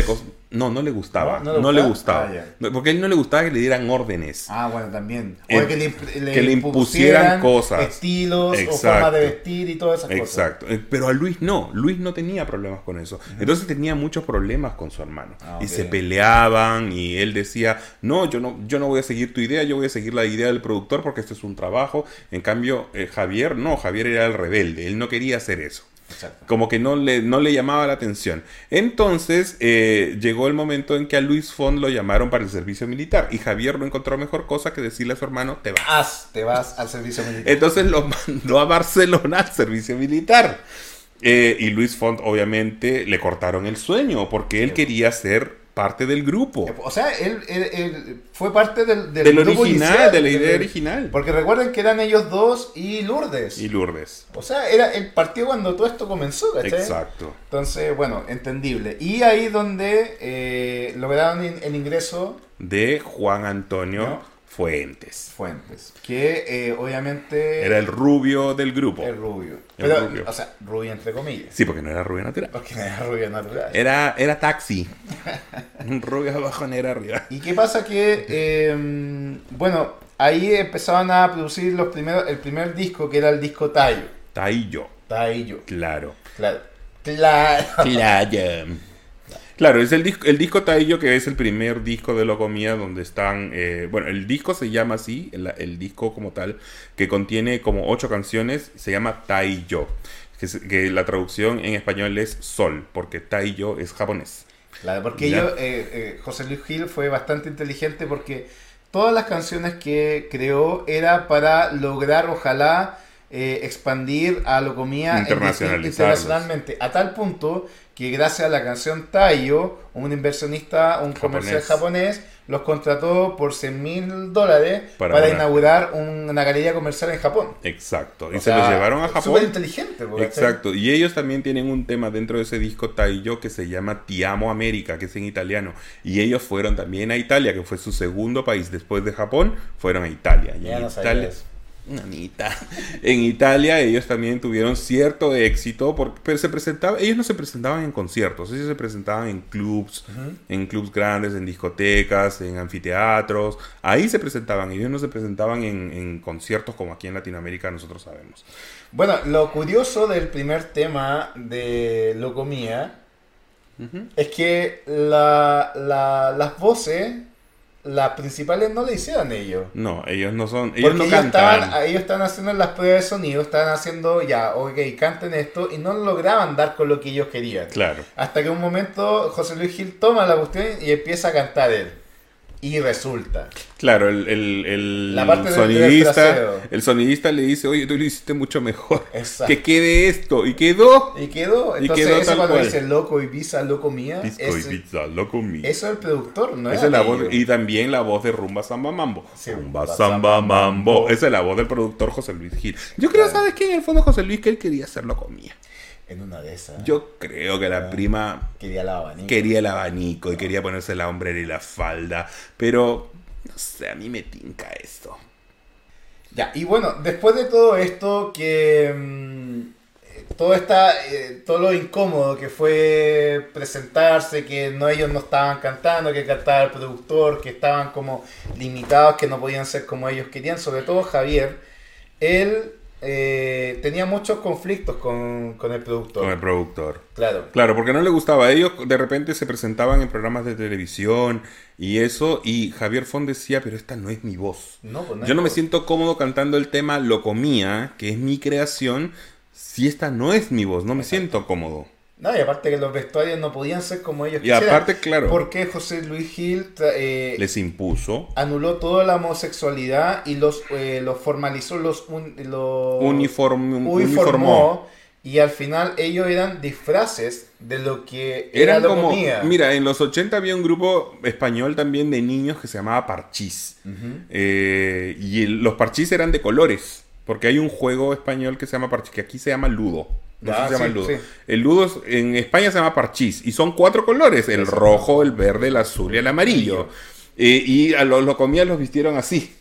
[SPEAKER 2] No, no le gustaba. No, le gustaba. Ah, porque a él no le gustaba que le dieran órdenes.
[SPEAKER 1] Ah, bueno, también. O que, le, impusieran cosas. Estilos o forma de vestir y todas esas
[SPEAKER 2] cosas. Exacto. Eh, pero a Luis no. Luis no tenía problemas con eso. Entonces tenía muchos problemas con su hermano. Ah, y se peleaban y él decía, no yo, no, yo no voy a seguir tu idea, yo voy a seguir la idea del productor porque este es un trabajo. En cambio, eh, Javier no, Javier era el rebelde. Él no quería hacer eso. Como que no le, no le llamaba la atención. Entonces eh, llegó el momento en que a Luis Font lo llamaron para el servicio militar y Javier no encontró mejor cosa que decirle a su hermano, te vas.
[SPEAKER 1] te vas al servicio militar.
[SPEAKER 2] Entonces lo mandó a Barcelona al servicio militar. Eh, y Luis Font obviamente le cortaron el sueño porque él quería ser parte del grupo.
[SPEAKER 1] O sea, él, fue parte del,
[SPEAKER 2] del, grupo original, de la idea original.
[SPEAKER 1] Porque recuerden que eran ellos dos y Lourdes.
[SPEAKER 2] Y Lourdes.
[SPEAKER 1] O sea, era el partido cuando todo esto comenzó, ¿cachai?
[SPEAKER 2] Exacto.
[SPEAKER 1] Entonces, bueno, entendible. Y ahí donde eh, lograron el ingreso
[SPEAKER 2] de Juan Antonio. Fuentes.
[SPEAKER 1] Fuentes. Que eh, obviamente.
[SPEAKER 2] Era el rubio del grupo.
[SPEAKER 1] El rubio. Pero, O sea, rubio entre comillas.
[SPEAKER 2] Sí, porque no era rubio natural.
[SPEAKER 1] Porque no era rubio natural.
[SPEAKER 2] Era, era taxi. Rubio abajo, era arriba.
[SPEAKER 1] ¿Y qué pasa? Que. Em, bueno, ahí empezaban a producir los primeros, el primer disco, que era el disco Tayo.
[SPEAKER 2] Tayo.
[SPEAKER 1] Tayo.
[SPEAKER 2] Claro.
[SPEAKER 1] Claro. Claro.
[SPEAKER 2] Claro. Claro, es el disco, el disco Taillo, que es el primer disco de Locomía, donde están. Eh, bueno, el disco se llama así, el, disco como tal, que contiene como ocho canciones, se llama Taillo. Que, que la traducción en español es Sol, porque Taillo es japonés.
[SPEAKER 1] Claro, porque yo, eh, eh, José Luis Gil fue bastante inteligente porque todas las canciones que creó era para lograr, ojalá, expandir a Locomía internacionalmente, a tal punto que gracias a la canción Tayo, un inversionista, un comercial japonés, los contrató por 100 mil dólares para, inaugurar una galería comercial en Japón.
[SPEAKER 2] Exacto. Y se los llevaron a Japón. Súper
[SPEAKER 1] inteligente.
[SPEAKER 2] Exacto. Y ellos también tienen un tema dentro de ese disco Tayo que se llama Ti amo América, que es en italiano. Y ellos fueron también a Italia, que fue su segundo país después de Japón, fueron a Italia. Y en Italia Nanita. En Italia ellos también tuvieron cierto éxito, porque, pero se presentaba, ellos no se presentaban en conciertos, ellos se presentaban en clubs, en clubs grandes, en discotecas, en anfiteatros, ahí se presentaban, ellos no se presentaban en, conciertos como aquí en Latinoamérica nosotros sabemos.
[SPEAKER 1] Bueno, lo curioso del primer tema de Locomía es que las voces las principales no le hicieron ellos.
[SPEAKER 2] No, ellos no son. Ellos
[SPEAKER 1] Porque
[SPEAKER 2] no
[SPEAKER 1] ellos
[SPEAKER 2] cantan.
[SPEAKER 1] estaban, ellos estaban haciendo las pruebas de sonido, estaban haciendo ya, ok, canten esto, y no lograban dar con lo que ellos querían.
[SPEAKER 2] Claro.
[SPEAKER 1] Hasta que un momento José Luis Gil toma la cuestión y empieza a cantar él. Y resulta.
[SPEAKER 2] Claro, el, el, el
[SPEAKER 1] La parte del- del
[SPEAKER 2] sonidista, el sonidista le dice, oye, tú lo hiciste mucho mejor.
[SPEAKER 1] Exacto.
[SPEAKER 2] Que quede esto. Y quedó.
[SPEAKER 1] Y quedó.
[SPEAKER 2] Y
[SPEAKER 1] Entonces,
[SPEAKER 2] quedó
[SPEAKER 1] eso cuando
[SPEAKER 2] cual.
[SPEAKER 1] dice loco Ibiza, loco mía.
[SPEAKER 2] Disco y pizza, loco mío.
[SPEAKER 1] Eso es el productor, ¿no?
[SPEAKER 2] Esa es la voz, y también la voz de Rumba Samba Mambo.
[SPEAKER 1] Sí,
[SPEAKER 2] Rumba Samba
[SPEAKER 1] Samba
[SPEAKER 2] Mambo.
[SPEAKER 1] Mambo.
[SPEAKER 2] Esa es la voz del productor José Luis Gil. Yo creo, ¿sabes qué? En el fondo José Luis que él quería hacerlo comía.
[SPEAKER 1] En una de esas.
[SPEAKER 2] Yo creo que
[SPEAKER 1] Ah.
[SPEAKER 2] la prima
[SPEAKER 1] quería la abanico.
[SPEAKER 2] quería el abanico y quería ponerse la hombrera y la falda. Pero, no sé, a mí me tinca esto.
[SPEAKER 1] Ya, y bueno, después de todo esto, que mm, eh, todo esta, eh, todo lo incómodo que fue presentarse, que no ellos no estaban cantando, que cantaba el productor, que estaban como limitados, que no podían ser como ellos querían, sobre todo Javier, él eh, tenía muchos conflictos con, con el productor.
[SPEAKER 2] Con el productor.
[SPEAKER 1] Claro.
[SPEAKER 2] Claro, porque no le gustaba. Ellos de repente se presentaban en programas de televisión y eso. Y Javier Font decía, pero esta no es mi voz.
[SPEAKER 1] No, pues
[SPEAKER 2] Yo no me siento cómodo cantando el tema Lo comía, que es mi creación, si esta no es mi voz. No me siento cómodo.
[SPEAKER 1] No, y aparte que los vestuarios no podían ser como ellos
[SPEAKER 2] Y aparte, claro.
[SPEAKER 1] Porque José Luis Gil eh,
[SPEAKER 2] Les impuso
[SPEAKER 1] anuló toda la homosexualidad y los, eh, los formalizó, los, un- los
[SPEAKER 2] uniform,
[SPEAKER 1] uniformó,
[SPEAKER 2] uniformó.
[SPEAKER 1] y al final ellos eran disfraces de lo que era
[SPEAKER 2] Eran
[SPEAKER 1] la
[SPEAKER 2] como,
[SPEAKER 1] comida.
[SPEAKER 2] mira, en los 80 había un grupo español también de niños que se llamaba Parchís. Eh, y el- los parchís eran de colores. Porque hay un juego español que se llama parchís, que aquí se llama ludo. No
[SPEAKER 1] Ah,
[SPEAKER 2] se llama
[SPEAKER 1] sí,
[SPEAKER 2] ludo.
[SPEAKER 1] sí.
[SPEAKER 2] El ludo es- en España se llama parchís. Y son cuatro colores: el
[SPEAKER 1] Exacto.
[SPEAKER 2] rojo, el verde, el azul y el amarillo. Eh, y a los lo comían, los vistieron así.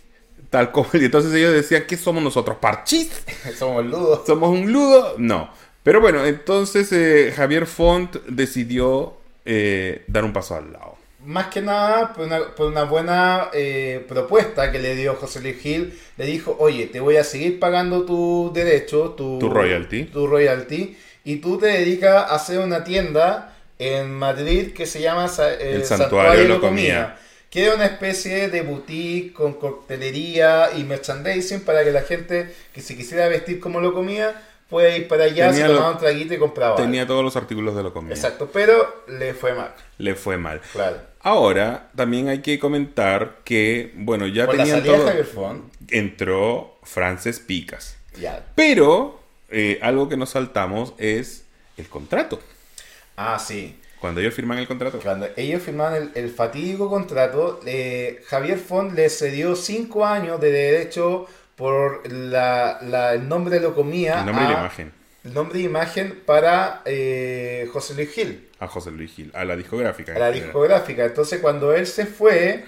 [SPEAKER 2] Tal como. Y entonces ellos decían: ¿Qué somos nosotros? ¿Parchís?
[SPEAKER 1] Somos ludos.
[SPEAKER 2] ¿Somos un ludo? No. Pero bueno, entonces eh, Javier Font decidió eh, dar un paso al lado.
[SPEAKER 1] Más que nada por una, por una buena eh, propuesta que le dio José Luis Gil. Le dijo, oye, te voy a seguir pagando tu derecho, tu,
[SPEAKER 2] Tu royalty.
[SPEAKER 1] tu royalty, y tú te dedicas a hacer una tienda en Madrid que se llama eh,
[SPEAKER 2] El Santuario
[SPEAKER 1] de
[SPEAKER 2] Lo Comía.
[SPEAKER 1] Que es una especie de boutique con coctelería y merchandising para que la gente que se quisiera vestir como lo comía pueda ir para allá,
[SPEAKER 2] Tenía
[SPEAKER 1] se
[SPEAKER 2] lo-
[SPEAKER 1] tomaba un traguito y compraba.
[SPEAKER 2] Tenía todos los artículos de lo comía.
[SPEAKER 1] Exacto, pero le fue mal,
[SPEAKER 2] Le fue mal.
[SPEAKER 1] claro.
[SPEAKER 2] Ahora, también hay que comentar que, bueno, ya tenían
[SPEAKER 1] de
[SPEAKER 2] todo.
[SPEAKER 1] Font,
[SPEAKER 2] Entró Frances Picas.
[SPEAKER 1] ya.
[SPEAKER 2] Pero, eh, algo que nos saltamos es el contrato.
[SPEAKER 1] Ah, sí.
[SPEAKER 2] Cuando ellos firman el contrato.
[SPEAKER 1] Cuando ellos firmaron el, el fatídico contrato, eh, Javier Font le cedió cinco años de derecho por la, la- el nombre de lo comía.
[SPEAKER 2] El nombre y la imagen.
[SPEAKER 1] El nombre y imagen para eh, José Luis Gil,
[SPEAKER 2] A José Luis Gil. A la discográfica.
[SPEAKER 1] a la discográfica. Entonces, cuando él se fue,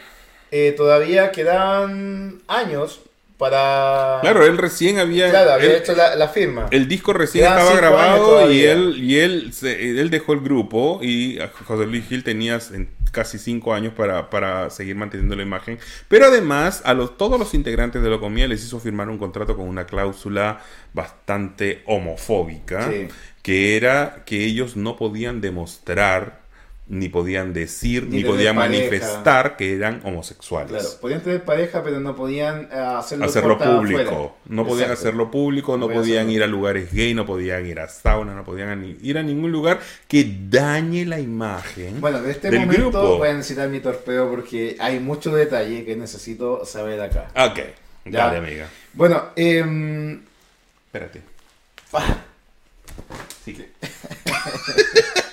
[SPEAKER 1] eh, todavía quedaban años para.
[SPEAKER 2] Claro, él recién había.
[SPEAKER 1] Claro, había
[SPEAKER 2] él-
[SPEAKER 1] hecho la, la firma.
[SPEAKER 2] El disco recién estaba grabado y él y él se- él dejó el grupo y José Luis Gil tenía en- casi cinco años para, para seguir manteniendo la imagen. Pero además a los, todos los integrantes de Locomía les hizo firmar un contrato con una cláusula bastante homofóbica,
[SPEAKER 1] Sí.
[SPEAKER 2] que era que ellos no podían demostrar, ni podían decir,
[SPEAKER 1] Ni
[SPEAKER 2] podían
[SPEAKER 1] pareja.
[SPEAKER 2] manifestar que eran homosexuales.
[SPEAKER 1] Claro, podían tener pareja, pero no podían eh, hacerlo,
[SPEAKER 2] hacerlo público.
[SPEAKER 1] afuera.
[SPEAKER 2] No podían hacerlo público, no
[SPEAKER 1] podían
[SPEAKER 2] ir a lugares gay, no podían ir a sauna, no podían ir a ningún lugar que dañe la imagen
[SPEAKER 1] Bueno, de este
[SPEAKER 2] del
[SPEAKER 1] momento
[SPEAKER 2] grupo.
[SPEAKER 1] voy a necesitar mi torpeo porque hay mucho detalle que necesito saber acá.
[SPEAKER 2] Ok,
[SPEAKER 1] Ya.
[SPEAKER 2] dale, amiga.
[SPEAKER 1] Bueno, em,
[SPEAKER 2] Espérate.
[SPEAKER 1] ah,
[SPEAKER 2] Sigue.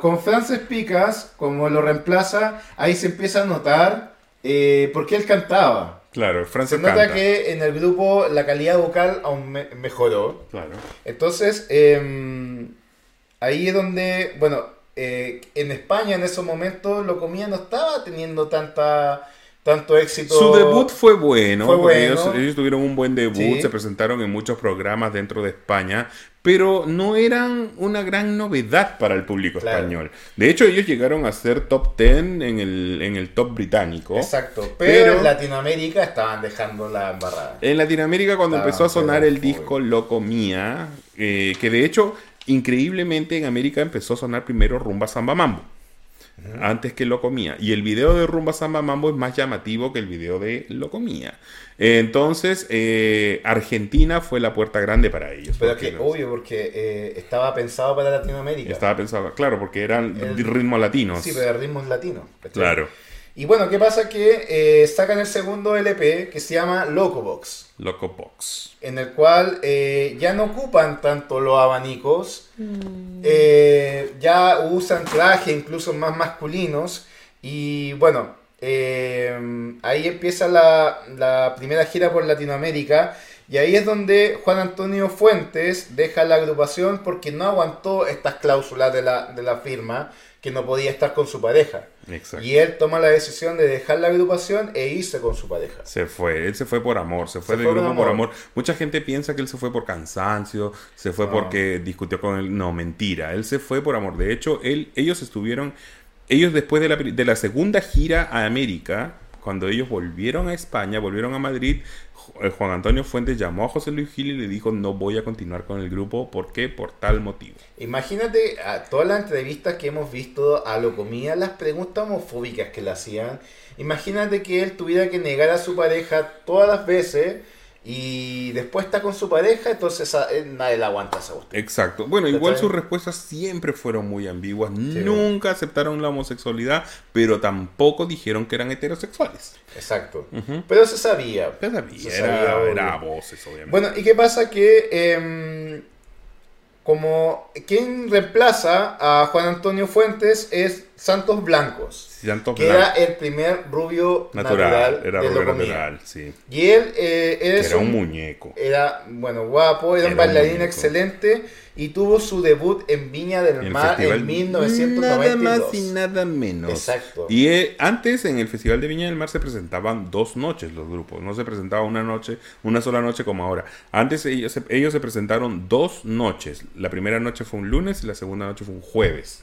[SPEAKER 1] bueno, con Frances Picas, como lo reemplaza, ahí se empieza a notar eh, por qué él cantaba.
[SPEAKER 2] Claro,
[SPEAKER 1] Se
[SPEAKER 2] Frances
[SPEAKER 1] nota
[SPEAKER 2] canta.
[SPEAKER 1] que en el grupo la calidad vocal aún me- mejoró.
[SPEAKER 2] Claro.
[SPEAKER 1] Entonces, em, ahí es donde, bueno, eh, en España en esos momentos lo comía no estaba teniendo tanta tanto éxito.
[SPEAKER 2] Su debut fue bueno,
[SPEAKER 1] Fue bueno.
[SPEAKER 2] Ellos, ellos tuvieron un buen debut,
[SPEAKER 1] Sí.
[SPEAKER 2] se presentaron en muchos programas dentro de España, pero no eran una gran novedad para el público
[SPEAKER 1] Claro.
[SPEAKER 2] español. De hecho, ellos llegaron a ser top 10 en el, en el top británico.
[SPEAKER 1] Exacto, pero,
[SPEAKER 2] Pero-
[SPEAKER 1] en Latinoamérica estaban dejando la embarrada.
[SPEAKER 2] En Latinoamérica, cuando
[SPEAKER 1] Estaban
[SPEAKER 2] empezó a sonar el disco Loco Mía, eh, que de hecho, increíblemente en América empezó a sonar primero Rumba Samba Mambo. Antes que lo comía. Y el video de Rumba Samba Mambo es más llamativo que el video de lo comía. Entonces, eh, Argentina fue la puerta grande para ellos.
[SPEAKER 1] Pero que obvio, porque eh, estaba pensado para Latinoamérica.
[SPEAKER 2] Estaba pensado, claro, porque eran ritmos latinos.
[SPEAKER 1] Sí, pero ritmos latinos.
[SPEAKER 2] Claro.
[SPEAKER 1] Y bueno, ¿qué pasa? Que eh, sacan el segundo LP que se llama Locobox.
[SPEAKER 2] Locobox.
[SPEAKER 1] En el cual ya no ocupan tanto los abanicos, mm. ya usan trajes incluso más masculinos. Y bueno, eh, ahí empieza la, primera gira por Latinoamérica y ahí es donde Juan Antonio Fuentes deja la agrupación porque no aguantó estas cláusulas de la, firma que no podía estar con su pareja. Y él toma la decisión de dejar la agrupación e irse con su pareja.
[SPEAKER 2] Se fue, él se fue por amor, se fue del grupo por amor. Mucha gente piensa que él se fue por cansancio, se fue porque discutió con él. No, mentira, él se fue por amor. De hecho, él, ellos estuvieron ellos después de la, de la segunda gira a América, cuando ellos volvieron a España, volvieron a Madrid, Juan Antonio Fuentes llamó a José Luis Gil y le dijo no voy a continuar con el grupo, ¿por qué? Por tal motivo.
[SPEAKER 1] Imagínate a todas las entrevistas que hemos visto a Locomía, las preguntas homofóbicas que le hacían. Imagínate que él tuviera que negar a su pareja todas las veces y después está con su pareja, entonces nadie la aguanta esa usted.
[SPEAKER 2] Exacto. Bueno, igual sus respuestas siempre fueron muy ambiguas. Nunca aceptaron la homosexualidad, pero tampoco dijeron que eran heterosexuales.
[SPEAKER 1] Exacto. Pero se sabía.
[SPEAKER 2] Se sabía. era, era, voces, obviamente.
[SPEAKER 1] Bueno, ¿y qué pasa? Que em, como quien reemplaza a Juan Antonio Fuentes es Santos Blancos que era el primer rubio natural,
[SPEAKER 2] era rubio natural, sí.
[SPEAKER 1] Y él eh,
[SPEAKER 2] era un muñeco.
[SPEAKER 1] Era, bueno, guapo, era, un bailarín excelente y tuvo su debut en Viña del Mar en 1992.
[SPEAKER 2] Nada más y nada menos. Exacto. Y eh, antes en el Festival de Viña del Mar se presentaban dos noches los grupos, no se presentaba una noche, una sola noche como ahora. Antes ellos, ellos se presentaron dos noches. La primera noche fue un lunes y la segunda noche fue un jueves.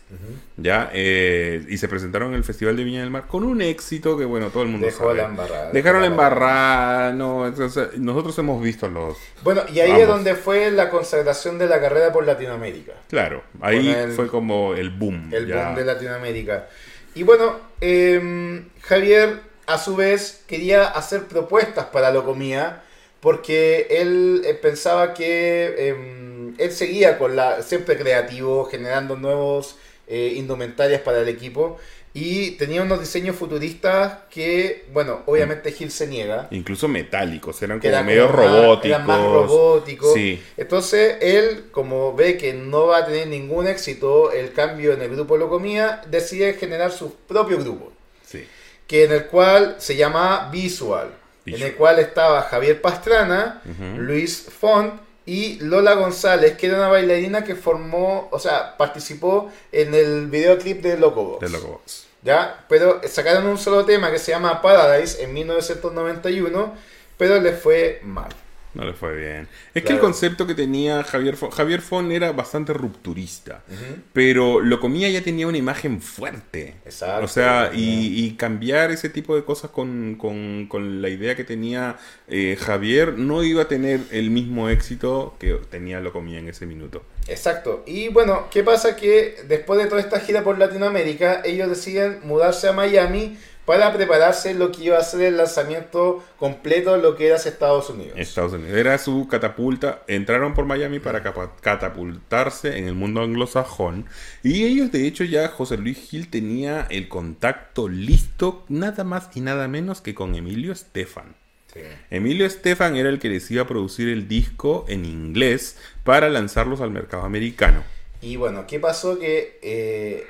[SPEAKER 2] Ya, eh, y se presentaron en el Festival de Viña del Mar con un éxito que, bueno, todo el mundo
[SPEAKER 1] Dejó La embarrada,
[SPEAKER 2] Dejaron la embarrada, no, nosotros hemos visto los...
[SPEAKER 1] Bueno, y ahí es donde fue la consagración de la carrera por Latinoamérica.
[SPEAKER 2] Claro, ahí fue como el boom.
[SPEAKER 1] El boom de Latinoamérica. Y bueno, em, Javier a su vez quería hacer propuestas para Locomía porque él eh, pensaba que em, él seguía con la siempre creativo, generando nuevos eh, indumentarias para el equipo y tenía unos diseños futuristas que, bueno, obviamente Gil se niega.
[SPEAKER 2] Incluso metálicos, eran como medio robóticos. Eran
[SPEAKER 1] más robóticos. Entonces él, como ve que no va a tener ningún éxito el cambio en el grupo Locomía, decide generar su propio grupo.
[SPEAKER 2] Sí.
[SPEAKER 1] Que en el cual se llama Visual, En el cual estaba Javier Pastrana, Luis Font y Lola González, que era una bailarina que formó, o sea, participó en el videoclip de Locobox.
[SPEAKER 2] De Locobox.
[SPEAKER 1] ¿Ya? Pero sacaron un solo tema que se llama Paradise en 1991, pero les fue mal.
[SPEAKER 2] No le fue bien. Es que el concepto que tenía Javier Fon, Javier Fon era bastante rupturista, pero lo comía ya tenía una imagen fuerte.
[SPEAKER 1] Exacto.
[SPEAKER 2] O sea, y, cambiar ese tipo de cosas con, con, la idea que tenía eh, Javier no iba a tener el mismo éxito que tenía lo comía en ese minuto.
[SPEAKER 1] Exacto. Y bueno, ¿qué pasa? Que después de toda esta gira por Latinoamérica, ellos deciden mudarse a Miami para prepararse lo que iba a ser el lanzamiento completo de lo que era Estados Unidos.
[SPEAKER 2] Estados Unidos. Era su catapulta. Entraron por Miami para catapultarse en el mundo anglosajón. Y ellos, de hecho, ya José Luis Gil tenía el contacto listo, nada más y nada menos que con Emilio Estefan. Emilio Estefan era el que les iba a producir el disco en inglés para lanzarlos al mercado americano.
[SPEAKER 1] Y bueno, ¿qué pasó? Que eh,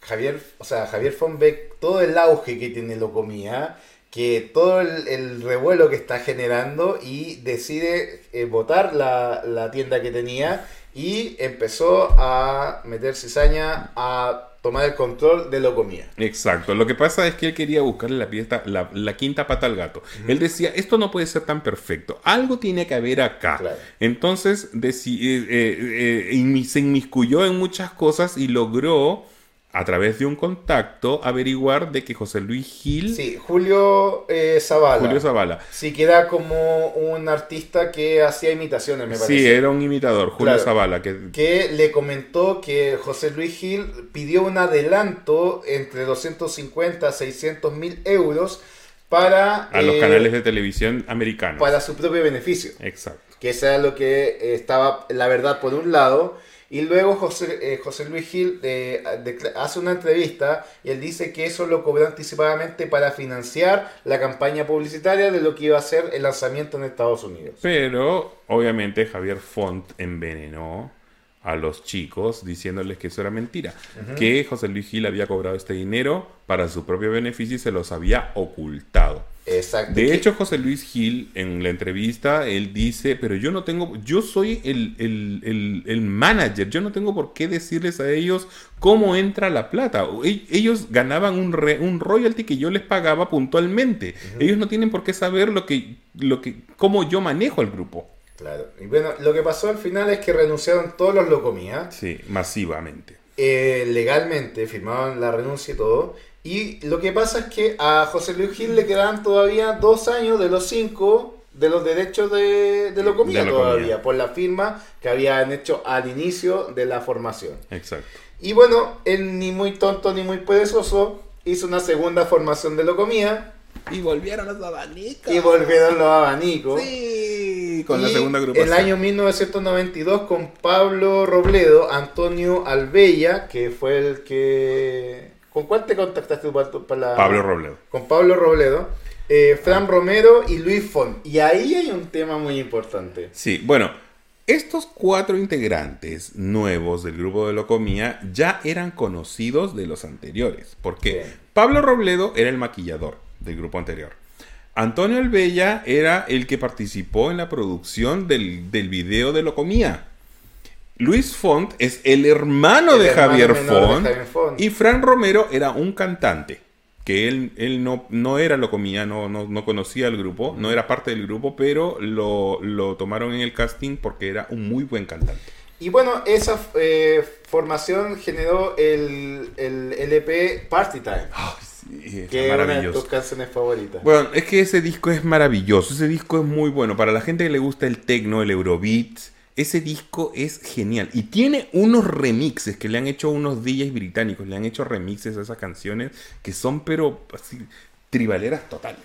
[SPEAKER 1] Javier, o sea, Javier Fonbeck, todo el auge que tiene Locomía, que todo el, revuelo que está generando y decide eh, votar la, tienda que tenía y empezó a meter cizaña a tomar el control de Locomía.
[SPEAKER 2] Exacto. Lo que pasa es que él quería buscarle la, pieza, la, quinta pata al gato. Él decía, esto no puede ser tan perfecto. Algo tiene que haber acá. Entonces eh, eh, se inmiscuyó en muchas cosas y logró a través de un contacto, averiguar de que José Luis Gil...
[SPEAKER 1] Sí, Julio eh, Zavala.
[SPEAKER 2] Julio Zavala.
[SPEAKER 1] Sí, que era como un artista que hacía imitaciones, me parece.
[SPEAKER 2] Sí, era un imitador, Julio
[SPEAKER 1] Claro.
[SPEAKER 2] Zavala. Que,
[SPEAKER 1] que le comentó que José Luis Gil pidió un adelanto entre 250 a 600 mil euros para,
[SPEAKER 2] a los
[SPEAKER 1] eh,
[SPEAKER 2] canales de televisión americanos.
[SPEAKER 1] para su propio beneficio.
[SPEAKER 2] Exacto.
[SPEAKER 1] Que eso era lo que estaba, la verdad, por un lado. Y luego José, eh, José Luis Gil eh, hace una entrevista y él dice que eso lo cobró anticipadamente para financiar la campaña publicitaria de lo que iba a ser el lanzamiento en Estados Unidos.
[SPEAKER 2] Pero, obviamente, Javier Font envenenó a los chicos diciéndoles que eso era mentira. Que José Luis Gil había cobrado este dinero para su propio beneficio y se los había ocultado.
[SPEAKER 1] Exacto.
[SPEAKER 2] De hecho, José Luis Gil, en la entrevista, él dice, pero yo no tengo, yo soy el, el- el- el manager, yo no tengo por qué decirles a ellos cómo entra la plata. E- Ellos ganaban un, re- un royalty que yo les pagaba puntualmente. Ellos no tienen por qué saber lo que, lo que, cómo yo manejo el grupo.
[SPEAKER 1] Claro. Y bueno, lo que pasó al final es que renunciaron todos los Locomía.
[SPEAKER 2] Sí, masivamente.
[SPEAKER 1] eh, legalmente, firmaron la renuncia y todo. Y lo que pasa es que a José Luis Gil le quedaban todavía dos años de los cinco de los derechos de, de Locomía
[SPEAKER 2] De
[SPEAKER 1] todavía, por la firma que habían hecho al inicio de la formación.
[SPEAKER 2] Exacto.
[SPEAKER 1] Y bueno, él ni muy tonto ni muy perezoso hizo una segunda formación de Locomía
[SPEAKER 2] Y volvieron los abanicos.
[SPEAKER 1] y volvieron los abanicos.
[SPEAKER 2] Sí, con la segunda agrupación.
[SPEAKER 1] El año 1992 con Pablo Robledo, Antonio Albella, que fue el que... ¿Con cuál te contactaste tú para, la...
[SPEAKER 2] Pablo Robledo.
[SPEAKER 1] Con Pablo Robledo, eh, Fran Romero y Luis Font. Y ahí hay un tema muy importante.
[SPEAKER 2] Sí, bueno, estos cuatro integrantes nuevos del grupo de Locomía ya eran conocidos de los anteriores. Porque
[SPEAKER 1] Bien.
[SPEAKER 2] Pablo Robledo era el maquillador del grupo anterior. Antonio Albella era el que participó en la producción del, del video de Locomía. Luis Font es el hermano
[SPEAKER 1] El
[SPEAKER 2] de
[SPEAKER 1] hermano
[SPEAKER 2] Javier
[SPEAKER 1] de
[SPEAKER 2] Font.
[SPEAKER 1] Javier Font.
[SPEAKER 2] Y Fran Romero era un cantante. Que él, él no, no era Locomía, no, no, no conocía el grupo, no era parte del grupo, pero lo, lo tomaron en el casting porque era un muy buen cantante.
[SPEAKER 1] Y bueno, esa eh, formación generó el, el LP Party Time,
[SPEAKER 2] Sí,
[SPEAKER 1] que es una de tus canciones favoritas.
[SPEAKER 2] Bueno, es que ese disco es maravilloso, ese disco es muy bueno. Para la gente que le gusta el techno, el eurobeat, ese disco es genial. Y tiene unos remixes que le han hecho unos DJs británicos, le han hecho remixes a esas canciones que son pero así, tribaleras totales.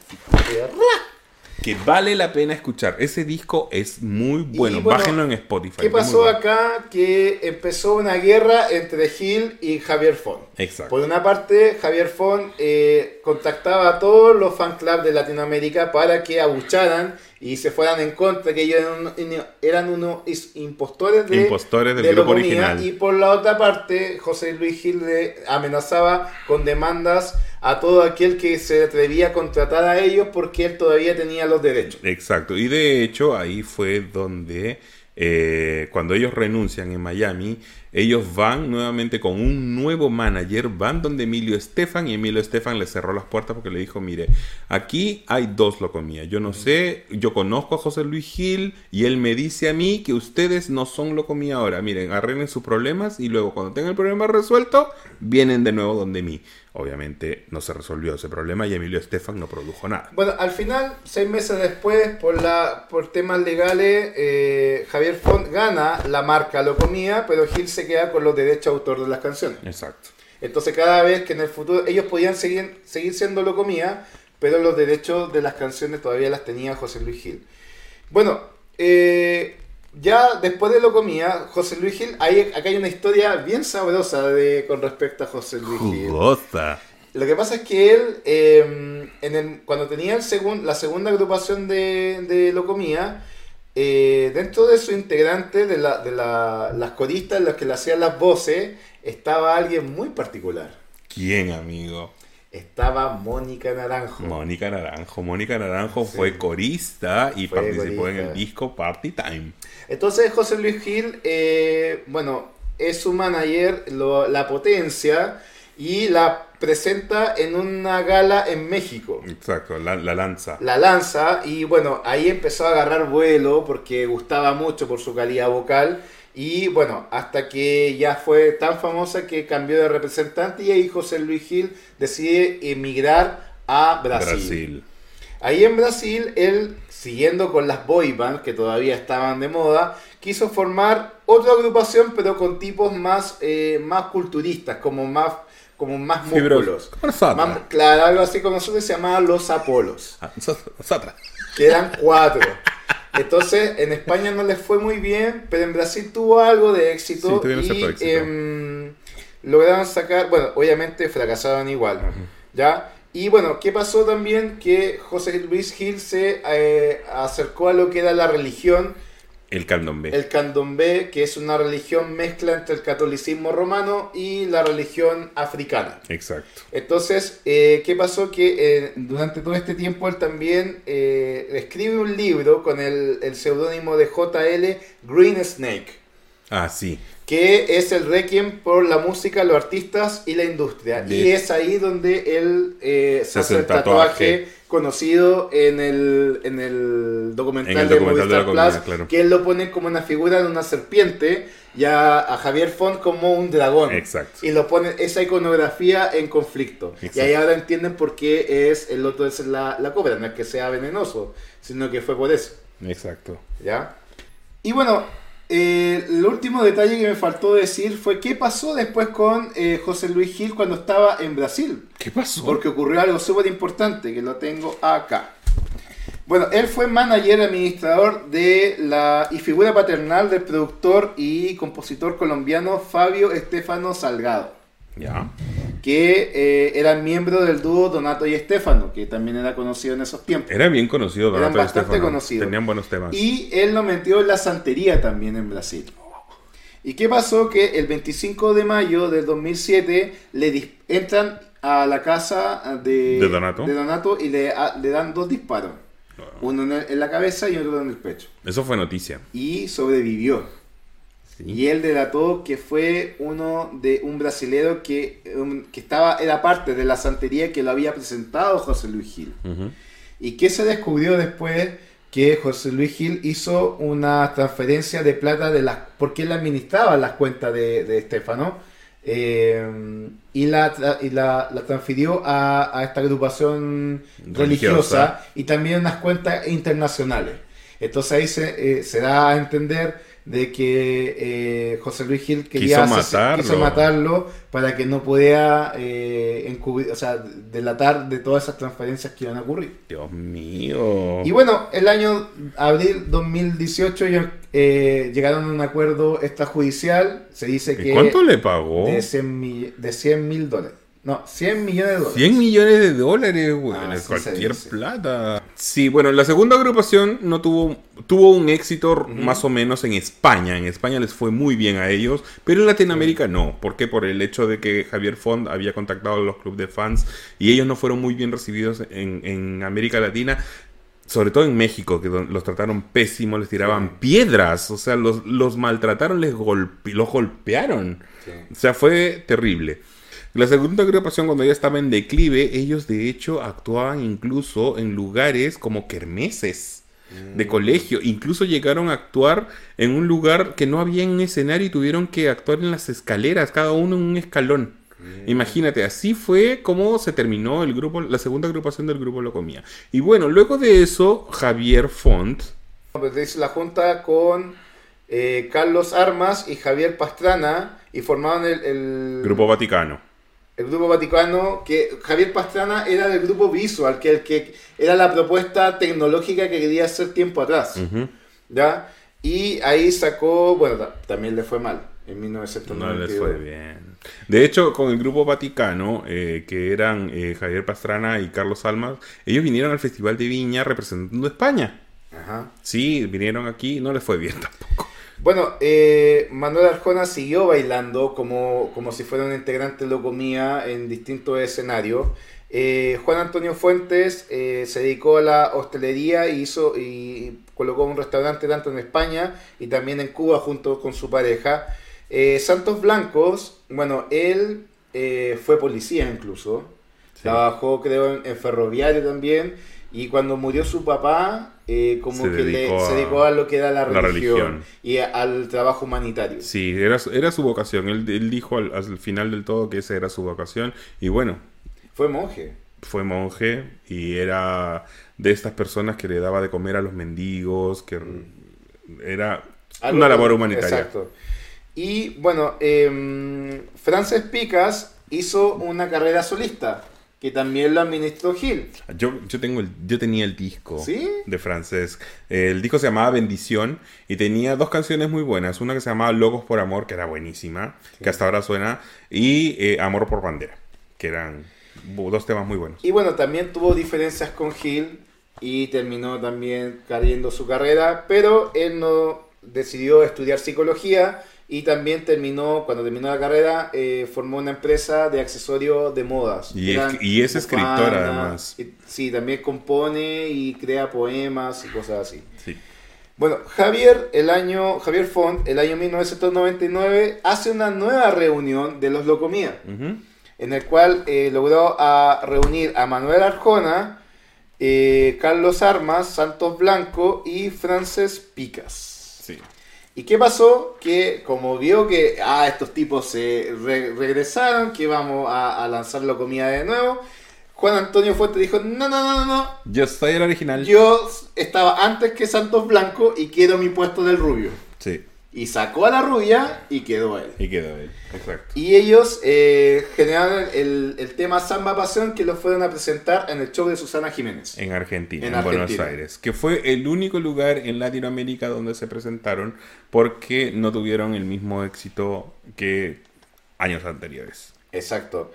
[SPEAKER 2] Que vale la pena escuchar. Ese disco es muy bueno.
[SPEAKER 1] bueno,
[SPEAKER 2] Bájenlo en Spotify.
[SPEAKER 1] ¿Qué pasó
[SPEAKER 2] bueno.
[SPEAKER 1] acá? Que empezó una guerra entre Gil y Javier Font.
[SPEAKER 2] Exacto.
[SPEAKER 1] Por una parte, Javier Font eh, contactaba a todos los fan clubs de Latinoamérica para que abucharan y se fueran en contra, que ellos eran, un- eran unos impostores de,
[SPEAKER 2] Impostores del
[SPEAKER 1] de
[SPEAKER 2] grupo original.
[SPEAKER 1] Y por la otra parte, José Luis Gil le amenazaba con demandas a todo aquel que se atrevía a contratar a ellos porque él todavía tenía los derechos.
[SPEAKER 2] Exacto. Y de hecho, ahí fue donde, eh, cuando ellos renuncian en Miami, ellos van nuevamente con un nuevo manager, van donde Emilio Estefan y Emilio Estefan le cerró las puertas porque le dijo, mire, aquí hay dos locomías. Yo no sé, yo conozco a José Luis Gil y él me dice a mí que ustedes no son locomía ahora. Miren, arreglen sus problemas y luego cuando tengan el problema resuelto, vienen de nuevo donde mí. Obviamente no se resolvió ese problema y Emilio Estefan no produjo nada.
[SPEAKER 1] Bueno, al final, seis meses después, por la por temas legales, eh, Javier Font gana la marca Locomía, pero Gil se queda con los derechos de autor de las canciones.
[SPEAKER 2] Exacto.
[SPEAKER 1] Entonces, cada vez que en el futuro ellos podían seguir, seguir siendo Locomía, pero los derechos de las canciones todavía las tenía José Luis Gil. Bueno, eh, ya después de Locomía, José Luis Gil, hay, acá hay una historia bien sabrosa de, con respecto a José Luis Gil.
[SPEAKER 2] Jugosa.
[SPEAKER 1] Lo que pasa es que él, eh, en el- cuando tenía el segun- la segunda agrupación de, de Locomía, eh, dentro de su integrante, de, la, de la- las coristas, los que le hacían las voces, estaba alguien muy particular.
[SPEAKER 2] ¿Quién, amigo?
[SPEAKER 1] Estaba Mónica Naranjo.
[SPEAKER 2] Mónica Naranjo. Mónica Naranjo
[SPEAKER 1] Sí.
[SPEAKER 2] fue corista y
[SPEAKER 1] Fue
[SPEAKER 2] participó en el disco Party Time.
[SPEAKER 1] Entonces José Luis Gil, eh, bueno, es su manager, lo- la potencia, y la presenta en una gala en México.
[SPEAKER 2] Exacto, la, la lanza.
[SPEAKER 1] la lanza y bueno, ahí empezó a agarrar vuelo porque gustaba mucho por su calidad vocal Y bueno, hasta que ya fue tan famosa que cambió de representante y ahí José Luis Gil decide emigrar a Brasil. Ahí en Brasil, él, siguiendo con las boy bands que todavía estaban de moda, quiso formar otra agrupación, pero con tipos más, eh, más culturistas, como más, como más músculos. Más, claro, algo así como nosotros se llamaba Los Apolos. Ah, que eran cuatro. Entonces, en España no les fue muy bien, pero en Brasil tuvo algo de éxito. y em, lograron sacar, bueno, obviamente fracasaron igual, ¿ya? Y bueno, ¿qué pasó también? Que José Luis Gil se eh, acercó a lo que era la religión.
[SPEAKER 2] El candombe.
[SPEAKER 1] El candombe, que es una religión mezcla entre el catolicismo romano y la religión africana.
[SPEAKER 2] Exacto.
[SPEAKER 1] Entonces, eh, ¿qué pasó? Que eh, durante todo este tiempo él también escribe un libro con el, el seudónimo de JL Green Snake.
[SPEAKER 2] Ah, sí
[SPEAKER 1] que es el requiem por la música, los artistas y la industria. Y es ahí donde él eh, se hace el tatuaje, conocido en el, en el documental, de Movistar Plus, que él lo pone como una figura de una serpiente y a, Javier Font como un dragón.
[SPEAKER 2] Exacto.
[SPEAKER 1] Y lo pone esa iconografía en conflicto. Y ahí ahora entienden por qué es el otro es la, la cobra, no es que sea venenoso, sino que fue por eso.
[SPEAKER 2] Exacto.
[SPEAKER 1] ¿Ya? Y bueno, eh, el último detalle que me faltó decir fue qué pasó después con eh, José Luis Gil cuando estaba en Brasil.
[SPEAKER 2] ¿Qué pasó?
[SPEAKER 1] Porque ocurrió algo súper importante que lo tengo acá. Bueno, él fue manager administrador de la y figura paternal del productor y compositor colombiano Fabio Estefano Salgado.
[SPEAKER 2] Ya.
[SPEAKER 1] Que eh, era miembro del dúo Donato y Estefano, que también era conocido en esos tiempos.
[SPEAKER 2] Era bien conocido
[SPEAKER 1] Donato Eran bastante conocido.
[SPEAKER 2] Tenían buenos temas.
[SPEAKER 1] Y él lo metió en la santería también en Brasil. ¿Y qué pasó? Que el 25 de mayo del 2007 le entran a la casa de,
[SPEAKER 2] Donato?
[SPEAKER 1] y le, le dan dos disparos. Uno en la cabeza y otro en el pecho.
[SPEAKER 2] Eso fue noticia.
[SPEAKER 1] Y sobrevivió. Y él delató que fue uno de un brasilero que, um, que estaba, era parte de la santería que lo había presentado José Luis Gil. Y que se descubrió después que José Luis Gil hizo una transferencia de plata de las porque él administraba las cuentas de, de Estefano eh, y, la, y la, transfirió a, esta agrupación religiosa. y también unas cuentas internacionales. Entonces ahí se, eh, se da a entender de que eh, José Luis Gil quería
[SPEAKER 2] quiso
[SPEAKER 1] matarlo. para que no pudiera eh, o sea, delatar de todas esas transferencias que iban a ocurrir.
[SPEAKER 2] Dios mío.
[SPEAKER 1] Y bueno, el año abril 2018 eh, llegaron a un acuerdo extrajudicial. Se dice que...
[SPEAKER 2] ¿Cuánto le pagó?
[SPEAKER 1] De 100 mil dólares. No, 100 millones de dólares.
[SPEAKER 2] 100 millones de dólares, güey. Ah, cualquier plata. Sí, bueno, la segunda agrupación no tuvo, tuvo un éxito más o menos en España. En España les fue muy bien a ellos, pero en Latinoamérica no. ¿Por qué? Por el hecho de que Javier Font había contactado a los clubes de fans y ellos no fueron muy bien recibidos en, América Latina. Sobre todo en México, que los trataron pésimo, les tiraban piedras, o sea, los, los maltrataron, les los golpearon. O sea, fue terrible. La segunda agrupación, cuando ya estaba en declive, ellos de hecho actuaban incluso en lugares como kermeses de mm. colegio. Incluso llegaron a actuar en un lugar que no había un escenario y tuvieron que actuar en las escaleras, cada uno en un escalón. Mm. Imagínate, así fue como se terminó el grupo, la segunda agrupación del grupo Locomía. Y bueno, luego de eso, Javier Font.
[SPEAKER 1] Pues la junta con eh, Carlos Armas y Javier Pastrana y formaban el...
[SPEAKER 2] Grupo Vaticano
[SPEAKER 1] el grupo Vaticano, que Javier Pastrana era del grupo Visual, que, el que era la propuesta tecnológica que quería hacer tiempo atrás. ¿Ya? Y ahí sacó, bueno, también le fue mal en 1992. No les fue
[SPEAKER 2] bien. De hecho, con el grupo Vaticano, eh, que eran eh, Javier Pastrana y Carlos Almas, ellos vinieron al Festival de Viña representando a España. Ajá. Sí, vinieron aquí, no les fue bien tampoco.
[SPEAKER 1] Bueno, eh, Manuel Arjona siguió bailando como, como si fuera un integrante de Locomía en distintos escenarios. Eh, Juan Antonio Fuentes eh, se dedicó a la hostelería y, hizo, y colocó un restaurante tanto en España y también en Cuba junto con su pareja. Santos Blancos, bueno, él fue policía incluso. Trabajó creo en, ferroviario también Y cuando murió su papá, eh, como
[SPEAKER 2] Se
[SPEAKER 1] que le- se dedicó a lo que era la
[SPEAKER 2] la
[SPEAKER 1] religión,
[SPEAKER 2] religión.
[SPEAKER 1] y a- al trabajo humanitario.
[SPEAKER 2] Sí, era, su- era su vocación. Él, él dijo al, al final del todo que esa era su vocación. Y bueno,
[SPEAKER 1] Fue monje.
[SPEAKER 2] fue monje y era de estas personas que le daba de comer a los mendigos, que era
[SPEAKER 1] Algo
[SPEAKER 2] una labor humanitaria.
[SPEAKER 1] Exacto. Y bueno, eh, Frances Picas hizo una carrera solista, que también lo administró Gil.
[SPEAKER 2] Yo, yo, tengo el, yo tenía el disco
[SPEAKER 1] ¿Sí?
[SPEAKER 2] de Francés. El disco se llamaba Bendición y tenía dos canciones muy buenas. Una que se llamaba Logos por Amor, que era buenísima, que hasta ahora suena, y eh, Amor por Bandera, que eran dos temas muy buenos.
[SPEAKER 1] Y bueno, también tuvo diferencias con Gil y terminó también cayendo su carrera, pero él no decidió estudiar psicología y también terminó, cuando terminó la carrera, eh, formó una empresa de accesorios de modas.
[SPEAKER 2] Y es- y es escritor,
[SPEAKER 1] bufandas,
[SPEAKER 2] además.
[SPEAKER 1] y- sí, también compone y crea poemas y cosas así.
[SPEAKER 2] Sí.
[SPEAKER 1] Bueno, Javier, el año, Javier Font, el año 1999, hace una nueva reunión de los Locomía
[SPEAKER 2] Ujú.
[SPEAKER 1] en el cual eh, logró a reunir a Manuel Arjona, eh, Carlos Armas, Santos Blanco y Frances Picas. ¿Y qué pasó? Que como vio que ah, estos tipos se re- regresaron, que vamos a, a lanzar la comida de nuevo, Juan Antonio Fuente dijo, no, no, no, no, no,
[SPEAKER 2] Yo soy el original.
[SPEAKER 1] yo estaba antes que Santos Blanco y quiero mi puesto del rubio. Y sacó a la rubia y quedó él.
[SPEAKER 2] Y quedó él. Exacto.
[SPEAKER 1] Y ellos eh, generaron el, el tema Samba Pasión que lo fueron a presentar en el show de Susana Jiménez.
[SPEAKER 2] En Argentina,
[SPEAKER 1] En
[SPEAKER 2] en, Buenos. Aires. Que fue el único lugar en Latinoamérica donde se presentaron porque no tuvieron el mismo éxito que años anteriores.
[SPEAKER 1] Exacto.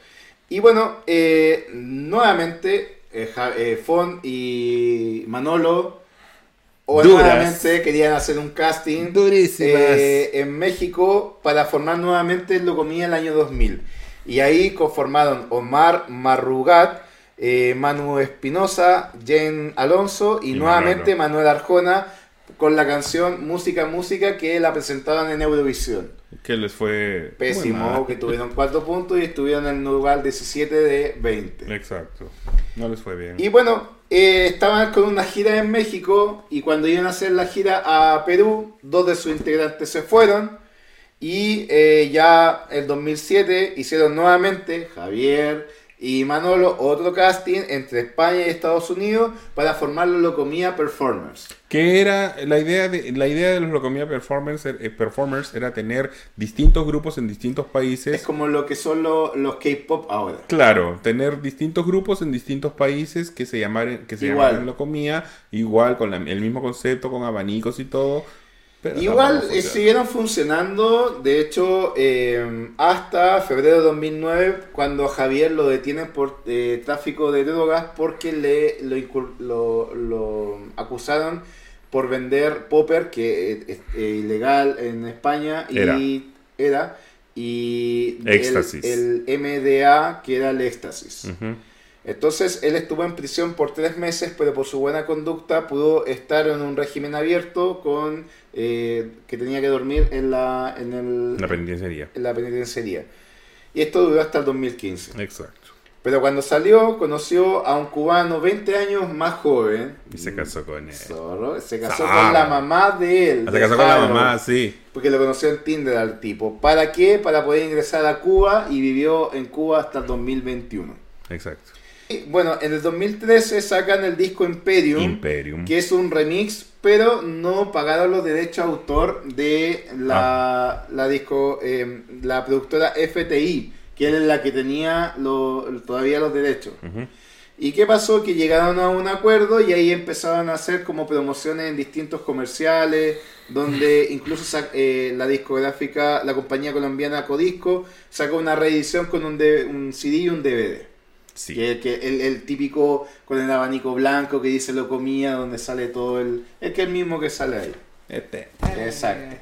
[SPEAKER 1] Y bueno, eh, nuevamente eh, Fon y Manolo o nuevamente querían hacer un casting eh, en México para formar nuevamente Locomía el año 2000. Y ahí conformaron Omar Marrugat, eh, Manu Espinosa, Jen Alonso y,
[SPEAKER 2] Y
[SPEAKER 1] nuevamente. Manuel Arjona con la canción Música Música que la presentaron en Eurovisión.
[SPEAKER 2] Que les fue...
[SPEAKER 1] Pésimo, que tuvieron 4 puntos y estuvieron en el lugar 17 de 20.
[SPEAKER 2] Exacto. No les fue bien.
[SPEAKER 1] Y bueno, eh, estaban con una gira en México y cuando iban a hacer la gira a Perú, dos de sus integrantes se fueron y eh, ya el 2007 hicieron nuevamente Javier y Manolo otro casting entre España y Estados Unidos para formar los Locomía Performers.
[SPEAKER 2] Que era la idea de la idea de los Locomía Performers, eh, performers era tener distintos grupos en distintos países.
[SPEAKER 1] Es como lo que son lo- los K-pop ahora.
[SPEAKER 2] Claro, tener distintos grupos en distintos países que se llamaran que se
[SPEAKER 1] Igual.
[SPEAKER 2] llamaran Locomía, igual con la- el mismo concepto, con abanicos y todo. Pero
[SPEAKER 1] Igual
[SPEAKER 2] funciona.
[SPEAKER 1] siguieron funcionando, de hecho, eh, hasta febrero de 2009, cuando Javier lo detienen por eh, tráfico de drogas porque le lo, lo- lo acusaron por vender popper, que es ilegal en España, y
[SPEAKER 2] Era.
[SPEAKER 1] era, y el-
[SPEAKER 2] Éxtasis.
[SPEAKER 1] El, MDA, que era el éxtasis. Entonces él estuvo en prisión por tres meses, pero por su buena conducta pudo estar en un régimen abierto con eh, que tenía que dormir en la en, el,
[SPEAKER 2] La penitenciaría.
[SPEAKER 1] en la penitenciaría. Y esto duró hasta el 2015.
[SPEAKER 2] Exacto.
[SPEAKER 1] Pero cuando salió, conoció a un cubano 20 años más joven.
[SPEAKER 2] Y se casó con él.
[SPEAKER 1] Zorro, se casó
[SPEAKER 2] Ah.
[SPEAKER 1] con la mamá de él.
[SPEAKER 2] Se
[SPEAKER 1] de
[SPEAKER 2] casó con la mamá, sí.
[SPEAKER 1] Porque lo conoció en Tinder al tipo. ¿Para qué? Para poder ingresar a Cuba y vivió en Cuba hasta el 2021.
[SPEAKER 2] Exacto.
[SPEAKER 1] Bueno, en el 2013 sacan el disco Imperium,
[SPEAKER 2] Imperium.
[SPEAKER 1] que es un remix, pero no pagaron los derechos de autor de la, la disco, eh, la productora FTI, que era la que tenía lo- todavía los derechos. ¿Y qué pasó? Que llegaron a un acuerdo y ahí empezaron a hacer como promociones en distintos comerciales, donde incluso eh, la discográfica, la compañía colombiana Codisco, sacó una reedición con un, un CD y un DVD.
[SPEAKER 2] Sí.
[SPEAKER 1] Que, que el, el típico con el abanico blanco que dice lo comía, donde sale todo el... Es que el mismo que sale ahí.
[SPEAKER 2] Este.
[SPEAKER 1] Exacto.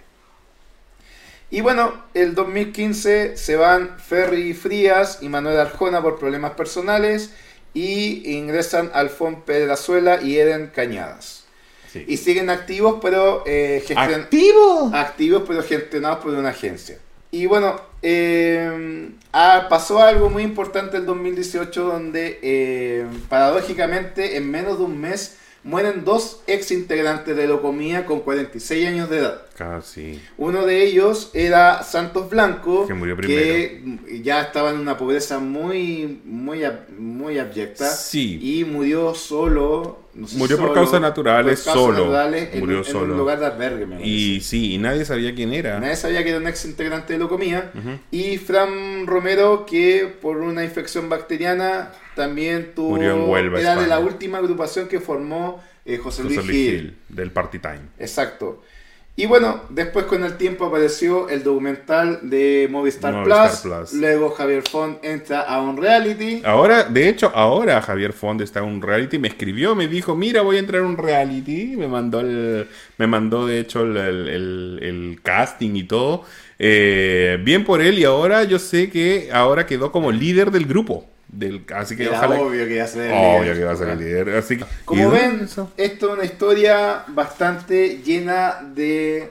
[SPEAKER 1] Y bueno, el 2015 se van Ferry Frías y Manuel Arjona por problemas personales y ingresan Alfón Pedrazuela y Eden Cañadas.
[SPEAKER 2] Sí.
[SPEAKER 1] Y siguen activos, pero eh, gestion-
[SPEAKER 2] ¡Activo!
[SPEAKER 1] activos, pero gestionados por una agencia. Y bueno, eh, ah, pasó algo muy importante el 2018 donde eh, paradójicamente en menos de un mes mueren dos ex integrantes de Locomía con 46 años de edad.
[SPEAKER 2] Casi.
[SPEAKER 1] Uno de ellos era Santos Blanco,
[SPEAKER 2] Que murió
[SPEAKER 1] que ya estaba en una pobreza muy, muy, muy abyecta.
[SPEAKER 2] Sí.
[SPEAKER 1] Y murió solo. no sé,
[SPEAKER 2] Murió por causas naturales,
[SPEAKER 1] por causas
[SPEAKER 2] solo.
[SPEAKER 1] naturales, en,
[SPEAKER 2] Murió
[SPEAKER 1] un, en
[SPEAKER 2] solo.
[SPEAKER 1] un lugar de albergue, me
[SPEAKER 2] Y sí, y nadie sabía quién era.
[SPEAKER 1] Nadie sabía que era un ex integrante de Locomía.
[SPEAKER 2] Ujú.
[SPEAKER 1] Y Fran Romero, que por una infección bacteriana también tuvo.
[SPEAKER 2] Murió en Huelva,
[SPEAKER 1] Era de la última agrupación que formó eh, José,
[SPEAKER 2] José
[SPEAKER 1] Luis Gil.
[SPEAKER 2] Gil, del Party Time.
[SPEAKER 1] Exacto. Y bueno, después con el tiempo apareció el documental de Movistar,
[SPEAKER 2] Movistar
[SPEAKER 1] Plus.
[SPEAKER 2] Plus.
[SPEAKER 1] Luego Javier Font entra a un reality.
[SPEAKER 2] Ahora, de hecho, ahora Javier Fond está en un reality, me escribió, me dijo, mira, voy a entrar a un reality, me mandó el, me mandó de hecho el, el- el- el casting y todo. Eh, bien por él y ahora yo sé que ahora quedó como líder del grupo. Del, así que
[SPEAKER 1] Era
[SPEAKER 2] ojalá...
[SPEAKER 1] obvio que iba a ser el
[SPEAKER 2] Obvio
[SPEAKER 1] líder.
[SPEAKER 2] que va a ser el líder. Así que, ¿y
[SPEAKER 1] Como ven,
[SPEAKER 2] eso?
[SPEAKER 1] esto es una historia bastante llena de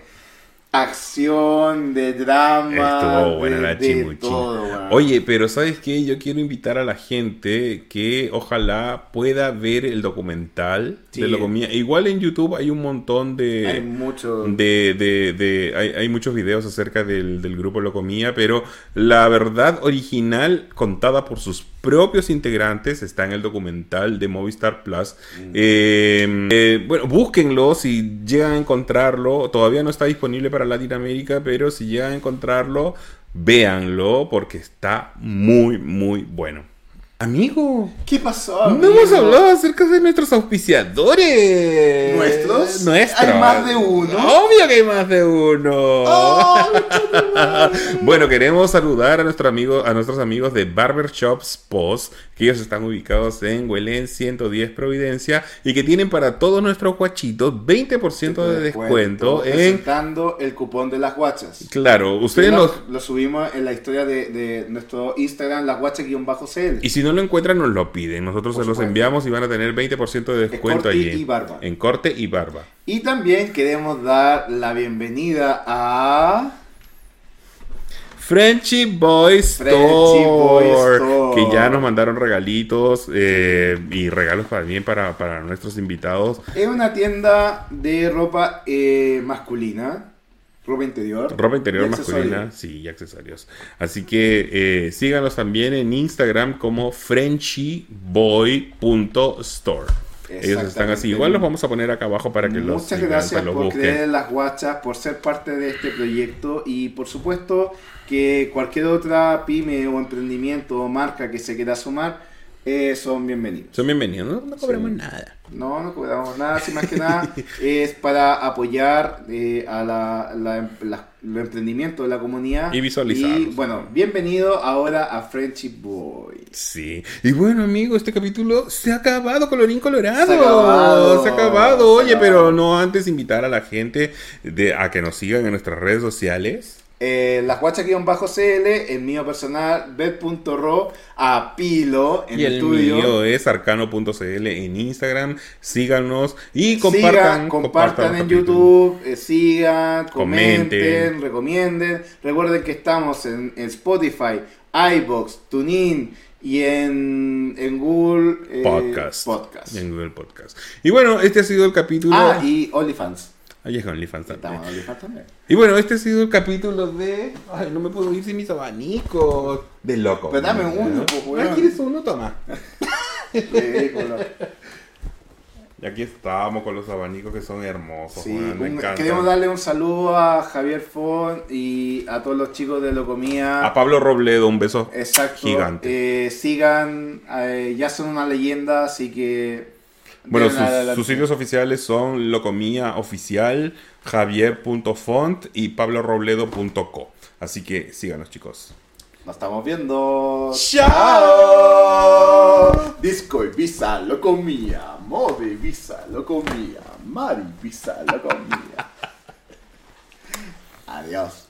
[SPEAKER 1] acción, de drama,
[SPEAKER 2] Estuvo buena
[SPEAKER 1] de,
[SPEAKER 2] la
[SPEAKER 1] de todo.
[SPEAKER 2] Oye, pero ¿sabes qué? Yo quiero invitar a la gente que ojalá pueda ver el documental
[SPEAKER 1] Sí.
[SPEAKER 2] de Locomía. Igual en YouTube hay un montón de...
[SPEAKER 1] hay mucho...
[SPEAKER 2] de, de, de- hay, hay muchos videos acerca del, del grupo Locomía, pero la verdad original contada por sus propios integrantes está en el documental de Movistar Plus. Eh, eh, bueno, búsquenlo si llegan a encontrarlo. Todavía no está disponible para Latinoamérica, pero si llegan a encontrarlo, véanlo porque está muy, muy bueno. Amigo,
[SPEAKER 1] ¿Qué pasó?
[SPEAKER 2] no hemos hablado acerca de nuestros auspiciadores.
[SPEAKER 1] ¿Nuestros?
[SPEAKER 2] Nuestros.
[SPEAKER 1] ¿Hay más de uno?
[SPEAKER 2] Obvio que hay más de uno.
[SPEAKER 1] ¡Oh!
[SPEAKER 2] bueno, queremos saludar a, nuestro amigo, a nuestros amigos de Barbershops Post, que ellos están ubicados en Huelén 110 Providencia y que tienen para todos nuestros guachitos 20% de descuento en...
[SPEAKER 1] presentando el cupón de las guachas.
[SPEAKER 2] Claro, ustedes
[SPEAKER 1] lo,
[SPEAKER 2] nos...
[SPEAKER 1] lo subimos en la historia de, de nuestro Instagram, las guachas-cl.
[SPEAKER 2] Y si no lo encuentran, nos lo piden. Nosotros
[SPEAKER 1] Por
[SPEAKER 2] se los enviamos y van a tener 20% de descuento
[SPEAKER 1] corte
[SPEAKER 2] allí.
[SPEAKER 1] y barba.
[SPEAKER 2] En corte y barba.
[SPEAKER 1] Y también queremos dar la bienvenida a...
[SPEAKER 2] Frenchy Boy Store,
[SPEAKER 1] Boy Store.
[SPEAKER 2] que ya nos mandaron regalitos eh, y regalos también para, para nuestros invitados.
[SPEAKER 1] Es una tienda de ropa eh, masculina, ropa interior.
[SPEAKER 2] Ropa interior masculina, sí, y accesorios. Así que eh, síganos también en Instagram como frenchyboy.store. Ellos están así. Igual los vamos a poner acá abajo para que los
[SPEAKER 1] Muchas gracias
[SPEAKER 2] los
[SPEAKER 1] por
[SPEAKER 2] busquen.
[SPEAKER 1] creer en las guachas, por ser parte de este proyecto y por supuesto que cualquier otra pyme o emprendimiento o marca que se quiera sumar eh, son bienvenidos.
[SPEAKER 2] Son bienvenidos, no, no cobramos
[SPEAKER 1] Sí.
[SPEAKER 2] nada.
[SPEAKER 1] No, no cobramos nada, si más que nada es para apoyar eh, a la, la- la- los emprendimientos de la comunidad.
[SPEAKER 2] Y visualizarlos.
[SPEAKER 1] Y bueno, bienvenido ahora a Friendship Boy.
[SPEAKER 2] Sí. Y bueno, amigo, este capítulo se ha acabado, colorín colorado.
[SPEAKER 1] Se ha acabado.
[SPEAKER 2] Se ha acabado. Oye, pero no antes invitar a la gente de, a que nos sigan en nuestras redes sociales.
[SPEAKER 1] Eh, las guachas-cl, el mío personal, bet.ro, a Pilo en
[SPEAKER 2] y
[SPEAKER 1] el, tuyo.
[SPEAKER 2] mío es arcano.cl en Instagram. Síganos y
[SPEAKER 1] Sigan,
[SPEAKER 2] compartan.
[SPEAKER 1] compartan
[SPEAKER 2] los
[SPEAKER 1] en. YouTube, eh, sigan,
[SPEAKER 2] Comenten.
[SPEAKER 1] comenten, recomienden. Recuerden que estamos en, en Spotify, iBox, TuneIn y en, en Google eh,
[SPEAKER 2] Podcast.
[SPEAKER 1] Podcast.
[SPEAKER 2] En Google Podcast. Y bueno, este ha sido el capítulo.
[SPEAKER 1] Ah, y OnlyFans.
[SPEAKER 2] Ahí es OnlyFans también.
[SPEAKER 1] Estamos en OnlyFans también.
[SPEAKER 2] Y bueno, este ha sido el capítulo de. Ay, no me puedo ir sin mis abanicos. De loco.
[SPEAKER 1] Pero dame
[SPEAKER 2] ¿no?
[SPEAKER 1] uno, pues, weón.
[SPEAKER 2] Ay, ¿quieres uno? Toma.
[SPEAKER 1] Ridículo.
[SPEAKER 2] Y aquí estamos con los abanicos que son hermosos.
[SPEAKER 1] Sí,
[SPEAKER 2] me
[SPEAKER 1] un- queremos darle un saludo a Javier Font y a todos los chicos de Locomía.
[SPEAKER 2] A Pablo Robledo, un beso.
[SPEAKER 1] Exacto.
[SPEAKER 2] Gigante.
[SPEAKER 1] Eh, sigan, eh, ya son una leyenda, así que.
[SPEAKER 2] Bueno, sus, sitios oficiales son Locomía Oficial, Javier.font y pablorobledo.co. Así que síganos, chicos.
[SPEAKER 1] Nos estamos viendo.
[SPEAKER 2] ¡Chao!
[SPEAKER 1] Disco Ibiza lo comía. Mode Ibiza lo comía. Mari Ibiza lo comía. Adiós.